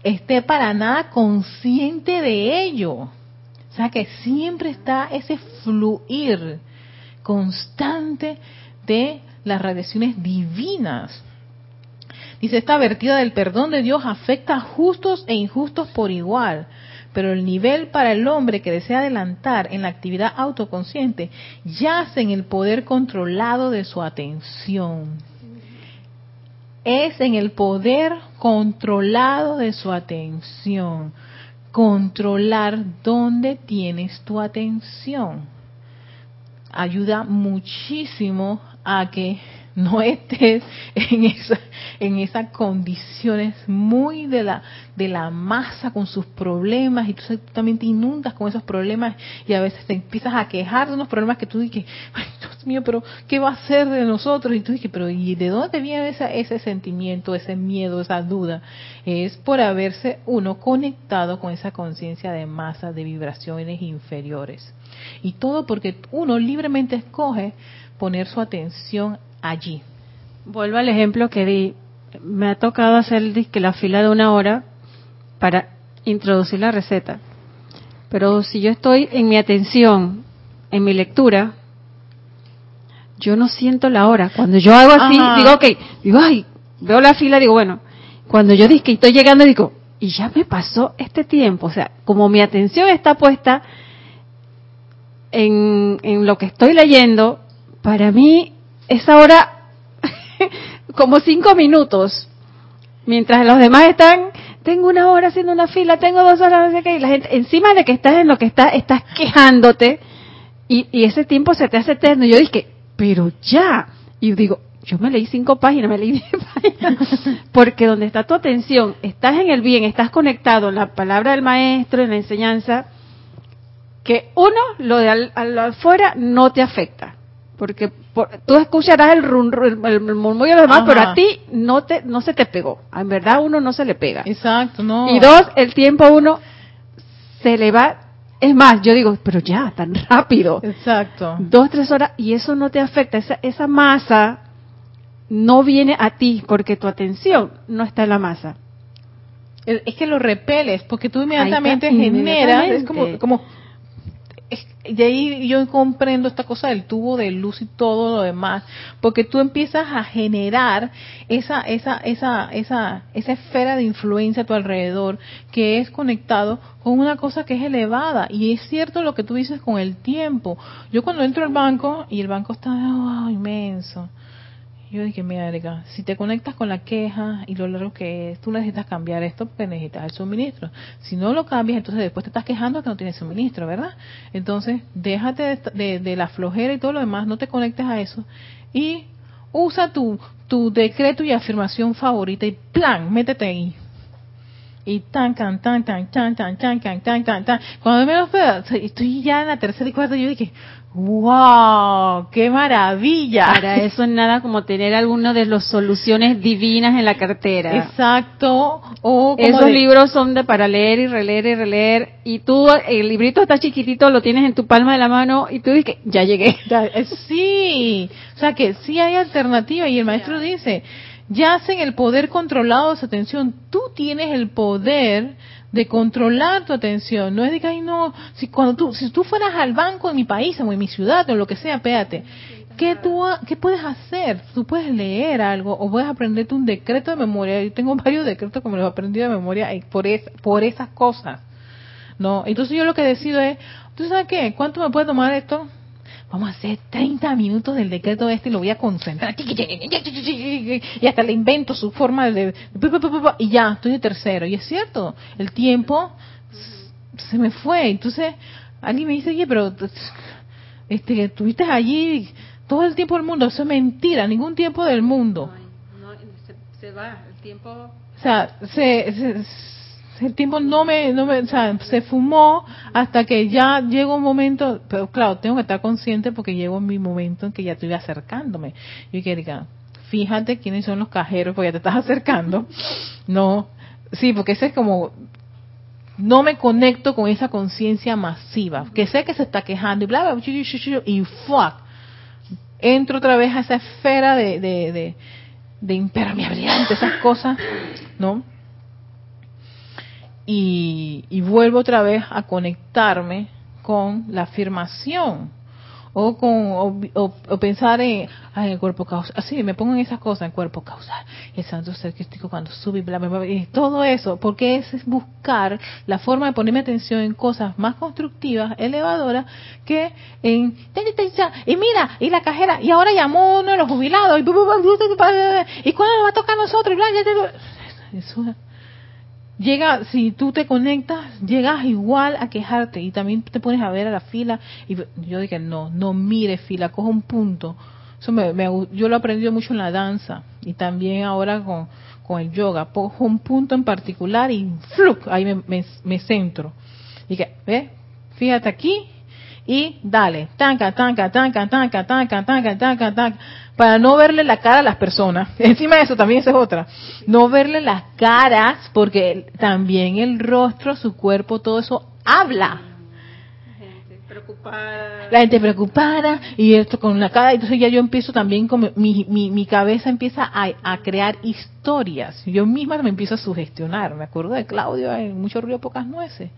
esté para nada consciente de ello sea que siempre está ese fluir constante de las radiaciones divinas. Dice, esta vertida del perdón de Dios afecta a justos e injustos por igual, pero el nivel para el hombre que desea adelantar en la actividad autoconsciente yace en el poder controlado de su atención. Es en el poder controlado de su atención controlar dónde tienes tu atención. Ayuda muchísimo a que no estés en esa, en esas condiciones muy de la, de la masa con sus problemas y tú también te inundas con esos problemas y a veces te empiezas a quejar de unos problemas que tú dices, ay Dios mío, pero ¿qué va a hacer de nosotros? Y tú dices, pero ¿y de dónde viene ese sentimiento, ese miedo, esa duda? Es por haberse uno conectado con esa conciencia de masa, de vibraciones inferiores. Y todo porque uno libremente escoge poner su atención allí. Vuelvo al ejemplo que di. Me ha tocado hacer que la fila de una hora para introducir la receta. Pero si yo estoy en mi atención, en mi lectura, yo no siento la hora. Cuando yo hago así, digo, ok, digo, ay, veo la fila, digo, bueno, cuando yo digo que estoy llegando, digo, y ya me pasó este tiempo. O sea, como mi atención está puesta en, en lo que estoy leyendo, para mí esa hora como cinco minutos, mientras los demás están, tengo una hora haciendo una fila, tengo dos horas, no sé qué, y la gente, encima de que estás en lo que estás, estás quejándote, y, ese tiempo se te hace eterno. Y yo dije, pero ya, y digo, yo me leí cinco páginas, me leí diez páginas, porque donde está tu atención, estás en el bien, estás conectado en la palabra del maestro, en la enseñanza, que uno, lo de al afuera no te afecta porque tú escucharás el, el, murmullo de los demás, pero a ti no te no se te pegó. En verdad uno no se le pega. Exacto, no. Y dos, el tiempo uno se le va. Es más, yo digo, pero ya, tan rápido. Exacto. Dos, tres horas y eso no te afecta. Esa, esa masa no viene a ti porque tu atención no está en la masa. Es que lo repeles porque tú inmediatamente generas, es como, como de ahí yo comprendo esta cosa del tubo de luz y todo lo demás, porque tú empiezas a generar esa, esa, esa, esa, esa esfera de influencia a tu alrededor que es conectado con una cosa que es elevada. Y es cierto lo que tú dices con el tiempo. Yo cuando entro al banco y el banco está inmenso, yo dije, mira, si te conectas con la queja y lo largo que es, tú necesitas cambiar esto porque necesitas el suministro. Si no lo cambias, entonces después te estás quejando que no tienes suministro, ¿verdad? Entonces, déjate de, la flojera y todo lo demás, no te conectes a eso y usa tu, tu decreto y afirmación favorita y plan, métete ahí. Y tan, tan, tan, tan, tan, tan, tan, tan, tan, tan, tan. Cuando me lo estoy ya en la tercera y cuarta, yo dije, ¡Wow! ¡Qué maravilla! Para eso es nada como tener alguna de las soluciones divinas en la cartera. Exacto. O Esos libros son de para leer y releer y releer. Y tú, el librito está chiquitito, lo tienes en tu palma de la mano y tú dices, ya llegué. Eh, sí. O sea que sí hay alternativa. Y el maestro dice, ya en el poder controlado de su atención. Tú tienes el poder de controlar tu atención. No es de que, ay, no, si, cuando tú, si tú fueras al banco en mi país o en mi ciudad o lo que sea, espérate. ¿Qué, tú, ¿Qué puedes hacer? Tú puedes leer algo o puedes aprenderte un decreto de memoria. Yo tengo varios decretos que me los he aprendido de memoria por, es, por esas cosas. ¿no? Entonces yo lo que decido es, ¿tú sabes qué? ¿Cuánto me puede tomar esto? Vamos a hacer 30 minutos del decreto este y lo voy a concentrar. Y hasta le invento su forma de... Y ya, estoy de tercero. Y es cierto, el tiempo se me fue. Entonces, alguien me dice, oye, pero este, estuviste allí todo el tiempo del mundo. Eso es mentira, ningún tiempo del mundo. No, se, va, el tiempo... O sea, se el tiempo no me, no me, o sea, se fumó hasta que ya llegó un momento, pero claro, tengo que estar consciente porque llegó mi momento en que ya estoy acercándome. Yo quiero fíjate quiénes son los cajeros porque ya te estás acercando. No, sí, porque ese es como, no me conecto con esa conciencia masiva, que sé que se está quejando y bla, bla, y fuck, entro otra vez a esa esfera de, de, de, de impermeabilidad, esas cosas, ¿no? Y, vuelvo otra vez a conectarme con la afirmación o con o, pensar en el cuerpo causal así me pongo en esas cosas el cuerpo causal el santo ser crístico cuando sube bla, bla, bla, y todo eso porque es, buscar la forma de ponerme atención en cosas más constructivas elevadoras que en y mira y la cajera y ahora llamó uno de los jubilados y, y cuándo nos va a tocar a nosotros y eso llega, si tú te conectas, llegas igual a quejarte y también te pones a ver a la fila y yo dije, no, no mire fila, coja un punto. Eso me, yo lo he aprendido mucho en la danza y también ahora con, con el yoga. Cojo un punto en particular y ¡fluc! ahí me, me, centro. Y que, ¿ves? Fíjate aquí y dale, tanca, tanca, tanca, tanca, tanca, tanca, tanca, tanca para no verle la cara a las personas. Encima de eso también esa es otra. No verle las caras, porque también el rostro, su cuerpo, todo eso habla. La gente preocupada. La gente preocupada y esto con la cara. Entonces ya yo empiezo también, con mi, mi, mi cabeza empieza a, a, crear historias. Yo misma me empiezo a sugestionar. Me acuerdo de Claudio en Mucho Río, Pocas Nueces.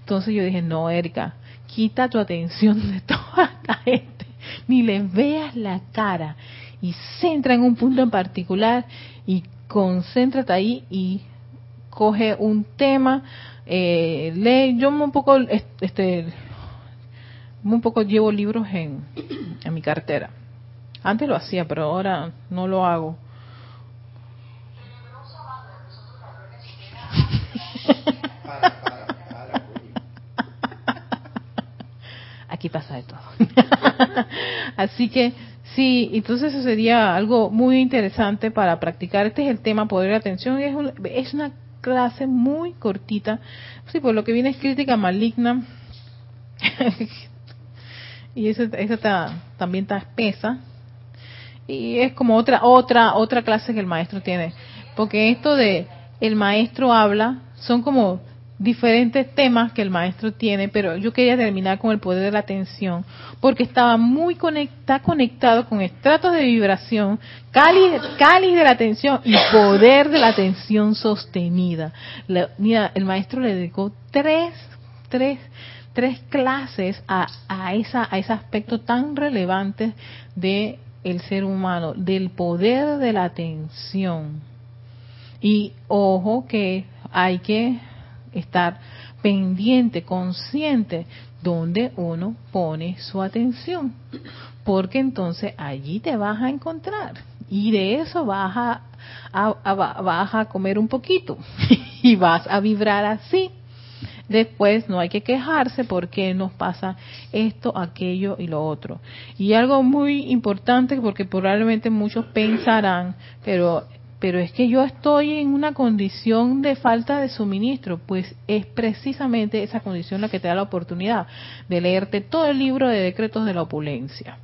Entonces yo dije, no, Erika, quita tu atención de toda esta gente. Ni les veas la cara y centra en un punto en particular y concéntrate ahí y coge un tema, eh, lee, yo un poco, este, un poco llevo libros en, en mi cartera. Antes lo hacía, pero ahora no lo hago. Aquí pasa de todo. Así que Sí, entonces eso sería algo muy interesante para practicar. Este es el tema poder de atención. Es, es una clase muy cortita. Sí, por lo que viene es crítica maligna. y esa, esa también está espesa. Y es como otra otra otra clase que el maestro tiene, porque esto de el maestro habla son como diferentes temas que el maestro tiene, pero yo quería terminar con el poder de la atención, porque estaba muy conecta, conectado con estratos de vibración, cáliz, cáliz de la atención y poder de la atención sostenida. mira, el maestro le dedicó tres, tres, tres clases a, a, esa, a ese aspecto tan relevante de el ser humano, del poder de la atención. Y ojo que hay que estar pendiente, consciente, donde uno pone su atención, porque entonces allí te vas a encontrar y de eso vas a, vas a comer un poquito y vas a vibrar así. Después no hay que quejarse porque nos pasa esto, aquello y lo otro. Y algo muy importante porque probablemente muchos pensarán, pero pero es que yo estoy en una condición de falta de suministro, pues es precisamente esa condición la que te da la oportunidad de leerte todo el libro de decretos de la opulencia.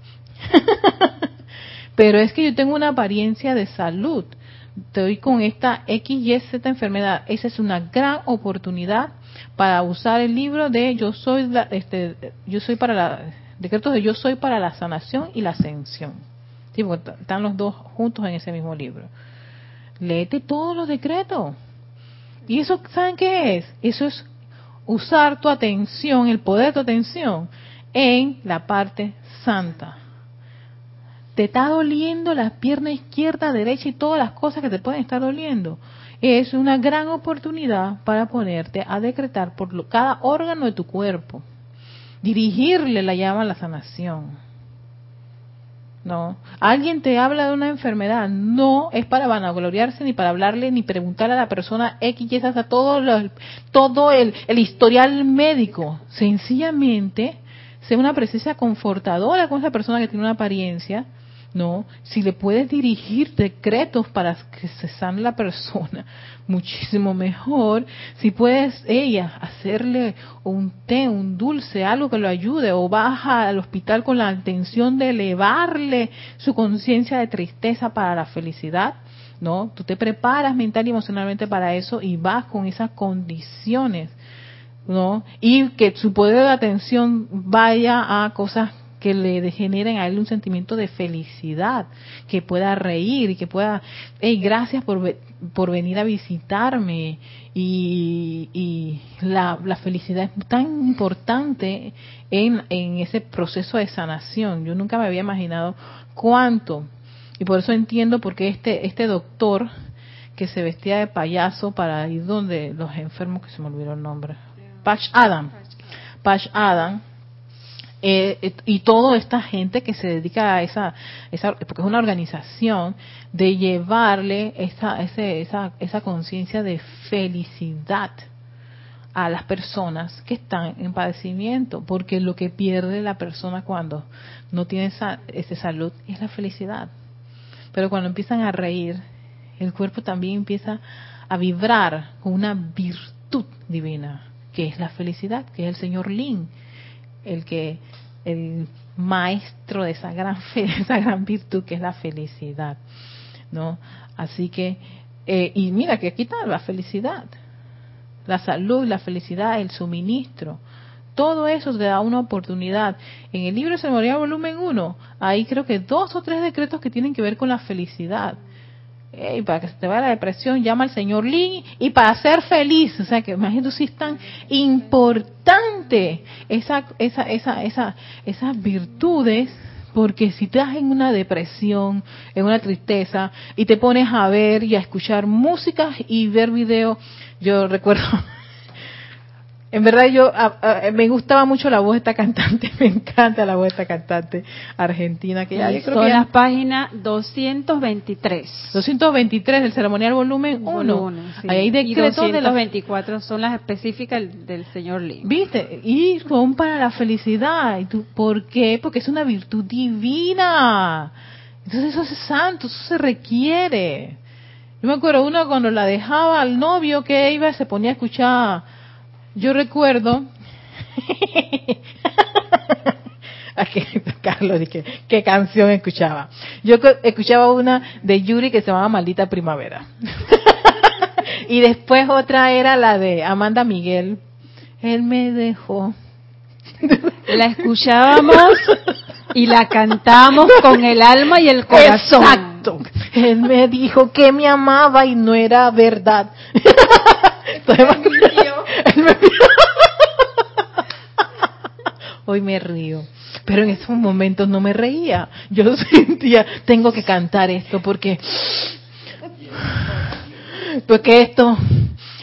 pero es que yo tengo una apariencia de salud, estoy con esta X, Y, Z enfermedad, esa es una gran oportunidad para usar el libro de yo soy, este, yo soy para la, decretos de yo soy para la sanación y la ascensión. Sí, están los dos juntos en ese mismo libro léete todos los decretos. Y eso, ¿saben qué es? Eso es usar tu atención, el poder de tu atención, en la parte santa. Te está doliendo la pierna izquierda, derecha y todas las cosas que te pueden estar doliendo. Es una gran oportunidad para ponerte a decretar por cada órgano de tu cuerpo. Dirigirle la llama a la sanación no. Alguien te habla de una enfermedad. No es para vanagloriarse, ni para hablarle, ni preguntarle a la persona X y hasta todo, todo el, el historial médico. Sencillamente, sea una presencia confortadora con esa persona que tiene una apariencia ¿no? Si le puedes dirigir decretos para que se sane la persona, muchísimo mejor. Si puedes ella hacerle un té, un dulce, algo que lo ayude, o baja al hospital con la intención de elevarle su conciencia de tristeza para la felicidad, ¿no? Tú te preparas mental y emocionalmente para eso y vas con esas condiciones, ¿no? Y que su poder de atención vaya a cosas que le generen a él un sentimiento de felicidad, que pueda reír y que pueda, hey, gracias por, por venir a visitarme. Y, la, la, felicidad es tan importante en, en ese proceso de sanación. Yo nunca me había imaginado cuánto. Y por eso entiendo por qué este, este doctor que se vestía de payaso para ir donde los enfermos, que se me olvidó el nombre, Patch Adam, Patch Adam, eh, y toda esta gente que se dedica a esa, esa porque es una organización, de llevarle esa, esa, esa conciencia de felicidad a las personas que están en padecimiento, porque lo que pierde la persona cuando no tiene esa, esa salud es la felicidad. Pero cuando empiezan a reír, el cuerpo también empieza a vibrar con una virtud divina, que es la felicidad, que es el señor Lin el que el maestro de esa gran fe, esa gran virtud que es la felicidad, ¿no? Así que eh, y mira que aquí está la felicidad, la salud, la felicidad, el suministro, todo eso te da una oportunidad. En el libro Ceremonial Volumen 1, hay creo que dos o tres decretos que tienen que ver con la felicidad y para que se te vaya la depresión, llama al señor Lee y para ser feliz. O sea que imagínate si es tan importante esa, esa, esa, esa, esas virtudes, porque si estás en una depresión, en una tristeza, y te pones a ver y a escuchar música y ver videos, yo recuerdo en verdad yo me gustaba mucho la voz de esta cantante, me encanta la voz de esta cantante argentina que ya yo creo que las páginas 223. 223 del ceremonial volumen 1. Ahí hay decretos y de los 24 son las específicas del, señor Lee. ¿Viste? Y son para la felicidad. ¿Y tú, ¿Por qué? Porque es una virtud divina. Entonces eso es santo, eso se requiere. Yo me acuerdo uno cuando la dejaba al novio que iba se ponía a escuchar yo recuerdo Carlos dije, ¿qué canción escuchaba? Yo escuchaba una de Yuri que se llamaba Maldita Primavera. y después otra era la de Amanda Miguel. Él me dejó. La escuchábamos y la cantamos con el alma y el corazón. Exacto. Él me dijo que me amaba y no era verdad. me río. Pero en esos momentos no me reía. Yo sentía, tengo que cantar esto porque, porque esto,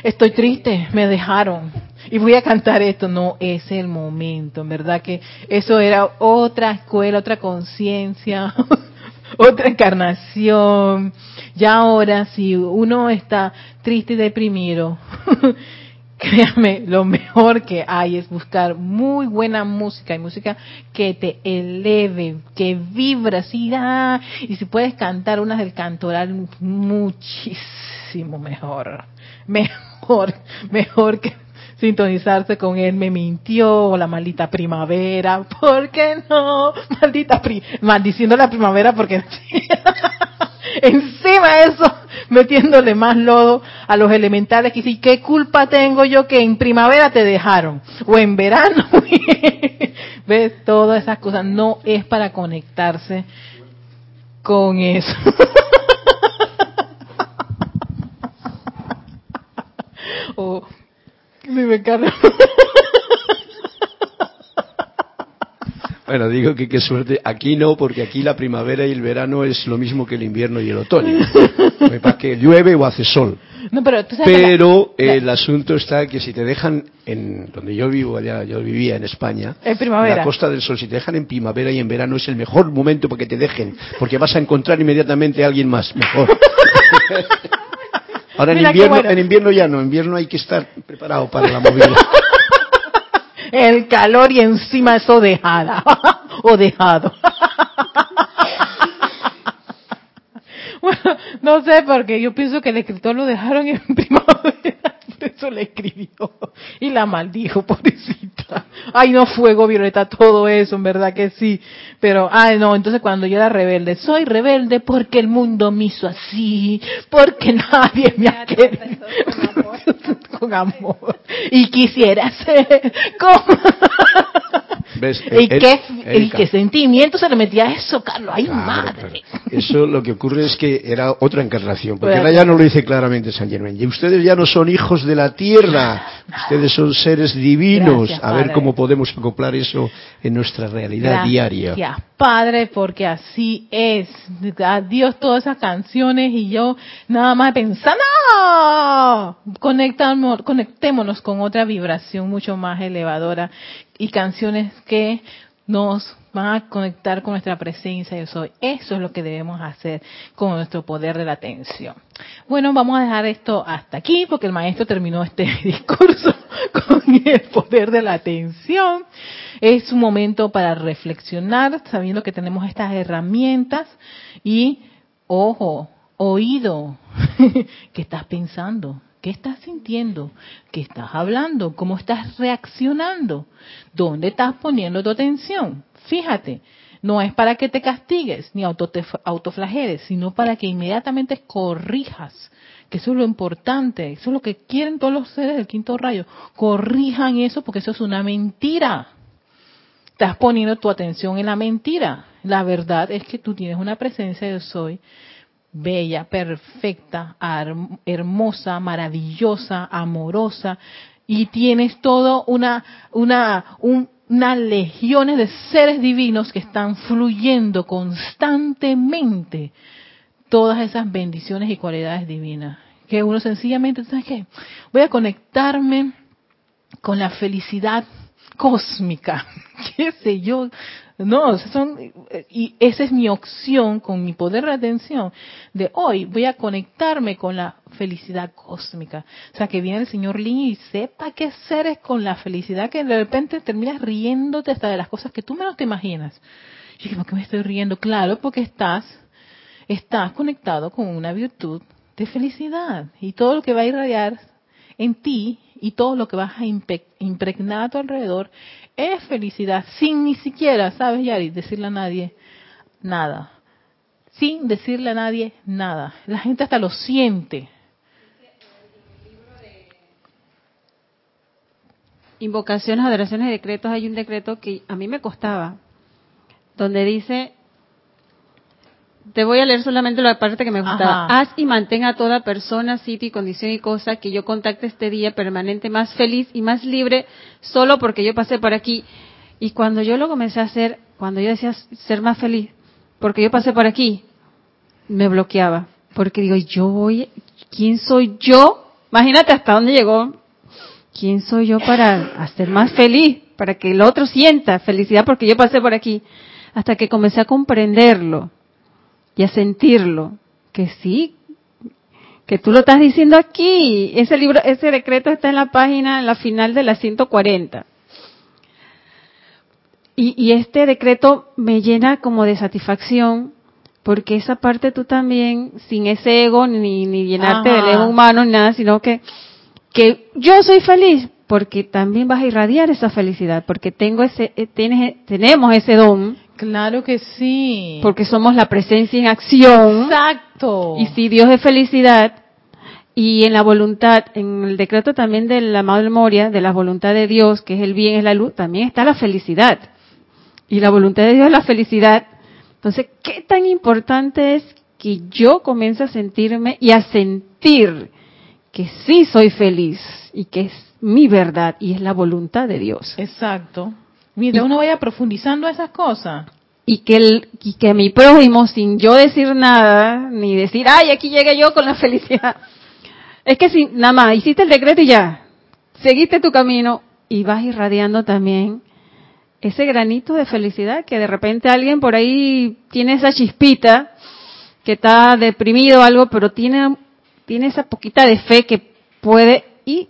estoy triste, me dejaron. Y voy a cantar esto, no es el momento, en verdad que eso era otra escuela, otra conciencia, otra encarnación. Ya ahora, si uno está triste y deprimido, créame, lo mejor que hay es buscar muy buena música y música que te eleve, que vibra, así, ah, y si puedes cantar unas del cantoral, muchísimo mejor, mejor, mejor que sintonizarse con él, me mintió, la maldita primavera, ¿por qué no? Maldita pri maldiciendo la primavera porque encima de eso, metiéndole más lodo a los elementales que sí, ¿qué culpa tengo yo que en primavera te dejaron? O en verano, ¿ves? Todas esas cosas no es para conectarse con eso. o Dime, Carlos. Bueno, digo que qué suerte. Aquí no, porque aquí la primavera y el verano es lo mismo que el invierno y el otoño. Para que llueve o hace sol. No, pero tú sabes pero la, el asunto está que si te dejan en donde yo vivo allá, yo vivía en España, en primavera. la Costa del Sol, si te dejan en primavera y en verano es el mejor momento para que te dejen, porque vas a encontrar inmediatamente a alguien más mejor. Ahora en invierno, en invierno ya no, en invierno hay que estar preparado para la movilidad. El calor y encima eso dejada o dejado. Bueno, no sé, porque yo pienso que el escritor lo dejaron en primavera, por eso le escribió y la maldijo, pobrecita. Ay, no fuego, Violeta, todo eso, en verdad que sí. Pero, ay, no, entonces cuando yo era rebelde, soy rebelde porque el mundo me hizo así, porque nadie me ha querido. Con amor. Y quisiera ser. ¿Ves? ¿Y, qué, ¿Y qué sentimiento se le metía a eso, Carlos? ¡Ay, madre! Eso lo que ocurre es que era otra encarnación, porque ahora ya no lo dice claramente San Germán. Y ustedes ya no son hijos de la tierra, ustedes son seres divinos. a ver cómo podemos acoplar eso en nuestra realidad diaria. Padre, porque así es. Adiós todas esas canciones y yo nada más pensando, ¡No! conectémonos con otra vibración mucho más elevadora y canciones que nos van a conectar con nuestra presencia yo soy. Eso es lo que debemos hacer con nuestro poder de la atención. Bueno, vamos a dejar esto hasta aquí porque el maestro terminó este discurso con el poder de la atención. Es un momento para reflexionar sabiendo que tenemos estas herramientas y, ojo, oído, ¿qué estás pensando? ¿Qué estás sintiendo? ¿Qué estás hablando? ¿Cómo estás reaccionando? ¿Dónde estás poniendo tu atención? Fíjate, no es para que te castigues ni autoflageles, sino para que inmediatamente corrijas, que eso es lo importante, eso es lo que quieren todos los seres del quinto rayo, corrijan eso porque eso es una mentira. Estás poniendo tu atención en la mentira. La verdad es que tú tienes una presencia de soy bella, perfecta, hermosa, maravillosa, amorosa, y tienes todo una, una, una legiones de seres divinos que están fluyendo constantemente todas esas bendiciones y cualidades divinas. Que uno sencillamente, ¿sabes qué? Voy a conectarme con la felicidad cósmica, qué sé yo, no, son, y esa es mi opción con mi poder de atención de hoy. Voy a conectarme con la felicidad cósmica. O sea, que viene el señor Lin y sepa qué hacer con la felicidad que de repente terminas riéndote hasta de las cosas que tú menos te imaginas. Y ¿por qué me estoy riendo? Claro, porque estás, estás conectado con una virtud de felicidad. Y todo lo que va a irradiar en ti y todo lo que vas a impregnar a tu alrededor es felicidad, sin ni siquiera, ¿sabes, Yari? Decirle a nadie nada. Sin decirle a nadie nada. La gente hasta lo siente. Invocaciones, adoraciones y decretos, hay un decreto que a mí me costaba, donde dice te voy a leer solamente la parte que me gustaba. Haz y mantén a toda persona, sitio y condición y cosa que yo contacte este día permanente más feliz y más libre solo porque yo pasé por aquí. Y cuando yo lo comencé a hacer, cuando yo decía ser más feliz, porque yo pasé por aquí, me bloqueaba. Porque digo, yo voy, ¿quién soy yo? Imagínate hasta dónde llegó. ¿Quién soy yo para hacer más feliz? Para que el otro sienta felicidad porque yo pasé por aquí. Hasta que comencé a comprenderlo y a sentirlo. Que sí, que tú lo estás diciendo aquí. Ese libro, ese decreto está en la página, en la final de la 140. Y, y este decreto me llena como de satisfacción porque esa parte tú también, sin ese ego, ni, ni llenarte del ego humano, ni nada, sino que, que yo soy feliz, porque también vas a irradiar esa felicidad, porque tengo ese, eh, tienes, tenemos ese don. Claro que sí. Porque somos la presencia en acción. Exacto. Y si Dios es felicidad, y en la voluntad, en el decreto también de la Madre Moria, de la voluntad de Dios, que es el bien, es la luz, también está la felicidad. Y la voluntad de Dios es la felicidad. Entonces, ¿qué tan importante es que yo comience a sentirme y a sentir que sí soy feliz y que es mi verdad y es la voluntad de Dios? Exacto. Mira, uno vaya profundizando esas cosas. Y que, el, y que mi prójimo, sin yo decir nada, ni decir, ay, aquí llegué yo con la felicidad. Es que si nada más hiciste el decreto y ya, seguiste tu camino y vas irradiando también ese granito de felicidad que de repente alguien por ahí tiene esa chispita que está deprimido o algo, pero tiene tiene esa poquita de fe que puede y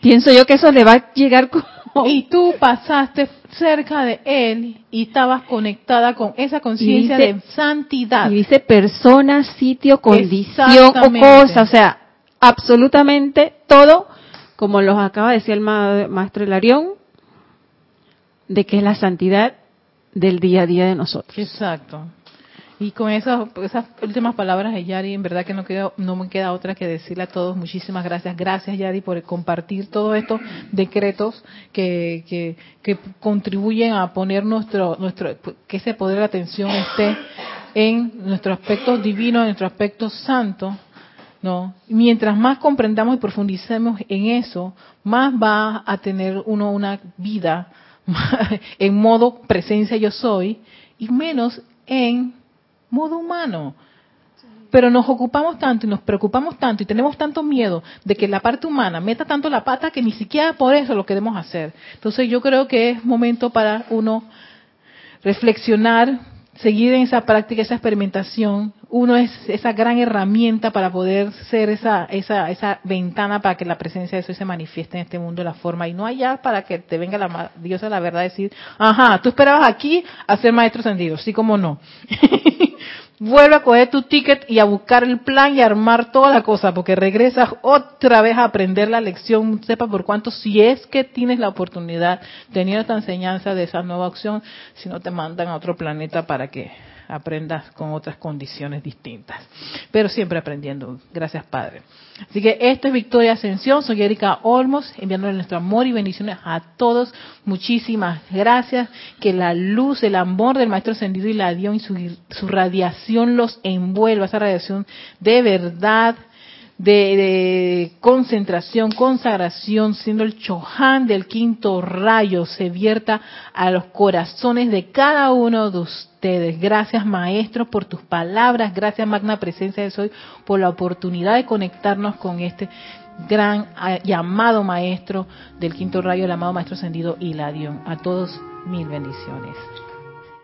pienso yo que eso le va a llegar como y tú pasaste cerca de él y estabas conectada con esa conciencia de santidad. Y dice persona, sitio, condición o cosa, o sea, absolutamente todo, como los acaba de decir el maestro Hilarión, de que es la santidad del día a día de nosotros. Exacto. Y con esas, últimas palabras de Yari, en verdad que no, queda, no me queda otra que decirle a todos muchísimas gracias. Gracias Yari por compartir todos estos decretos que, que, que contribuyen a poner nuestro, nuestro, que ese poder de atención esté en nuestro aspecto divino, en nuestro aspecto santo, ¿no? Mientras más comprendamos y profundicemos en eso, más va a tener uno una vida en modo presencia yo soy y menos en modo humano. Pero nos ocupamos tanto y nos preocupamos tanto y tenemos tanto miedo de que la parte humana meta tanto la pata que ni siquiera por eso lo queremos hacer. Entonces yo creo que es momento para uno reflexionar, seguir en esa práctica, esa experimentación, uno es esa gran herramienta para poder ser esa, esa, esa ventana para que la presencia de eso se manifieste en este mundo de la forma. Y no allá para que te venga la diosa la verdad decir, ajá, tú esperabas aquí a ser maestro sentido, sí como no. Vuelve a coger tu ticket y a buscar el plan y armar toda la cosa, porque regresas otra vez a aprender la lección, sepa por cuánto, si es que tienes la oportunidad tener esta enseñanza de esa nueva opción, si no te mandan a otro planeta para que aprendas con otras condiciones distintas. Pero siempre aprendiendo. Gracias, Padre. Así que esto es Victoria Ascensión. Soy Erika Olmos, enviándole nuestro amor y bendiciones a todos. Muchísimas gracias. Que la luz, el amor del Maestro Ascendido y la Dios y su, su radiación los envuelva. Esa radiación de verdad de, concentración, consagración, siendo el Chohan del quinto rayo, se vierta a los corazones de cada uno de ustedes. Gracias, Maestro, por tus palabras. Gracias, Magna Presencia de Soy, por la oportunidad de conectarnos con este gran ah, llamado Maestro del quinto rayo, el amado Maestro Ascendido Hilarión. A todos, mil bendiciones.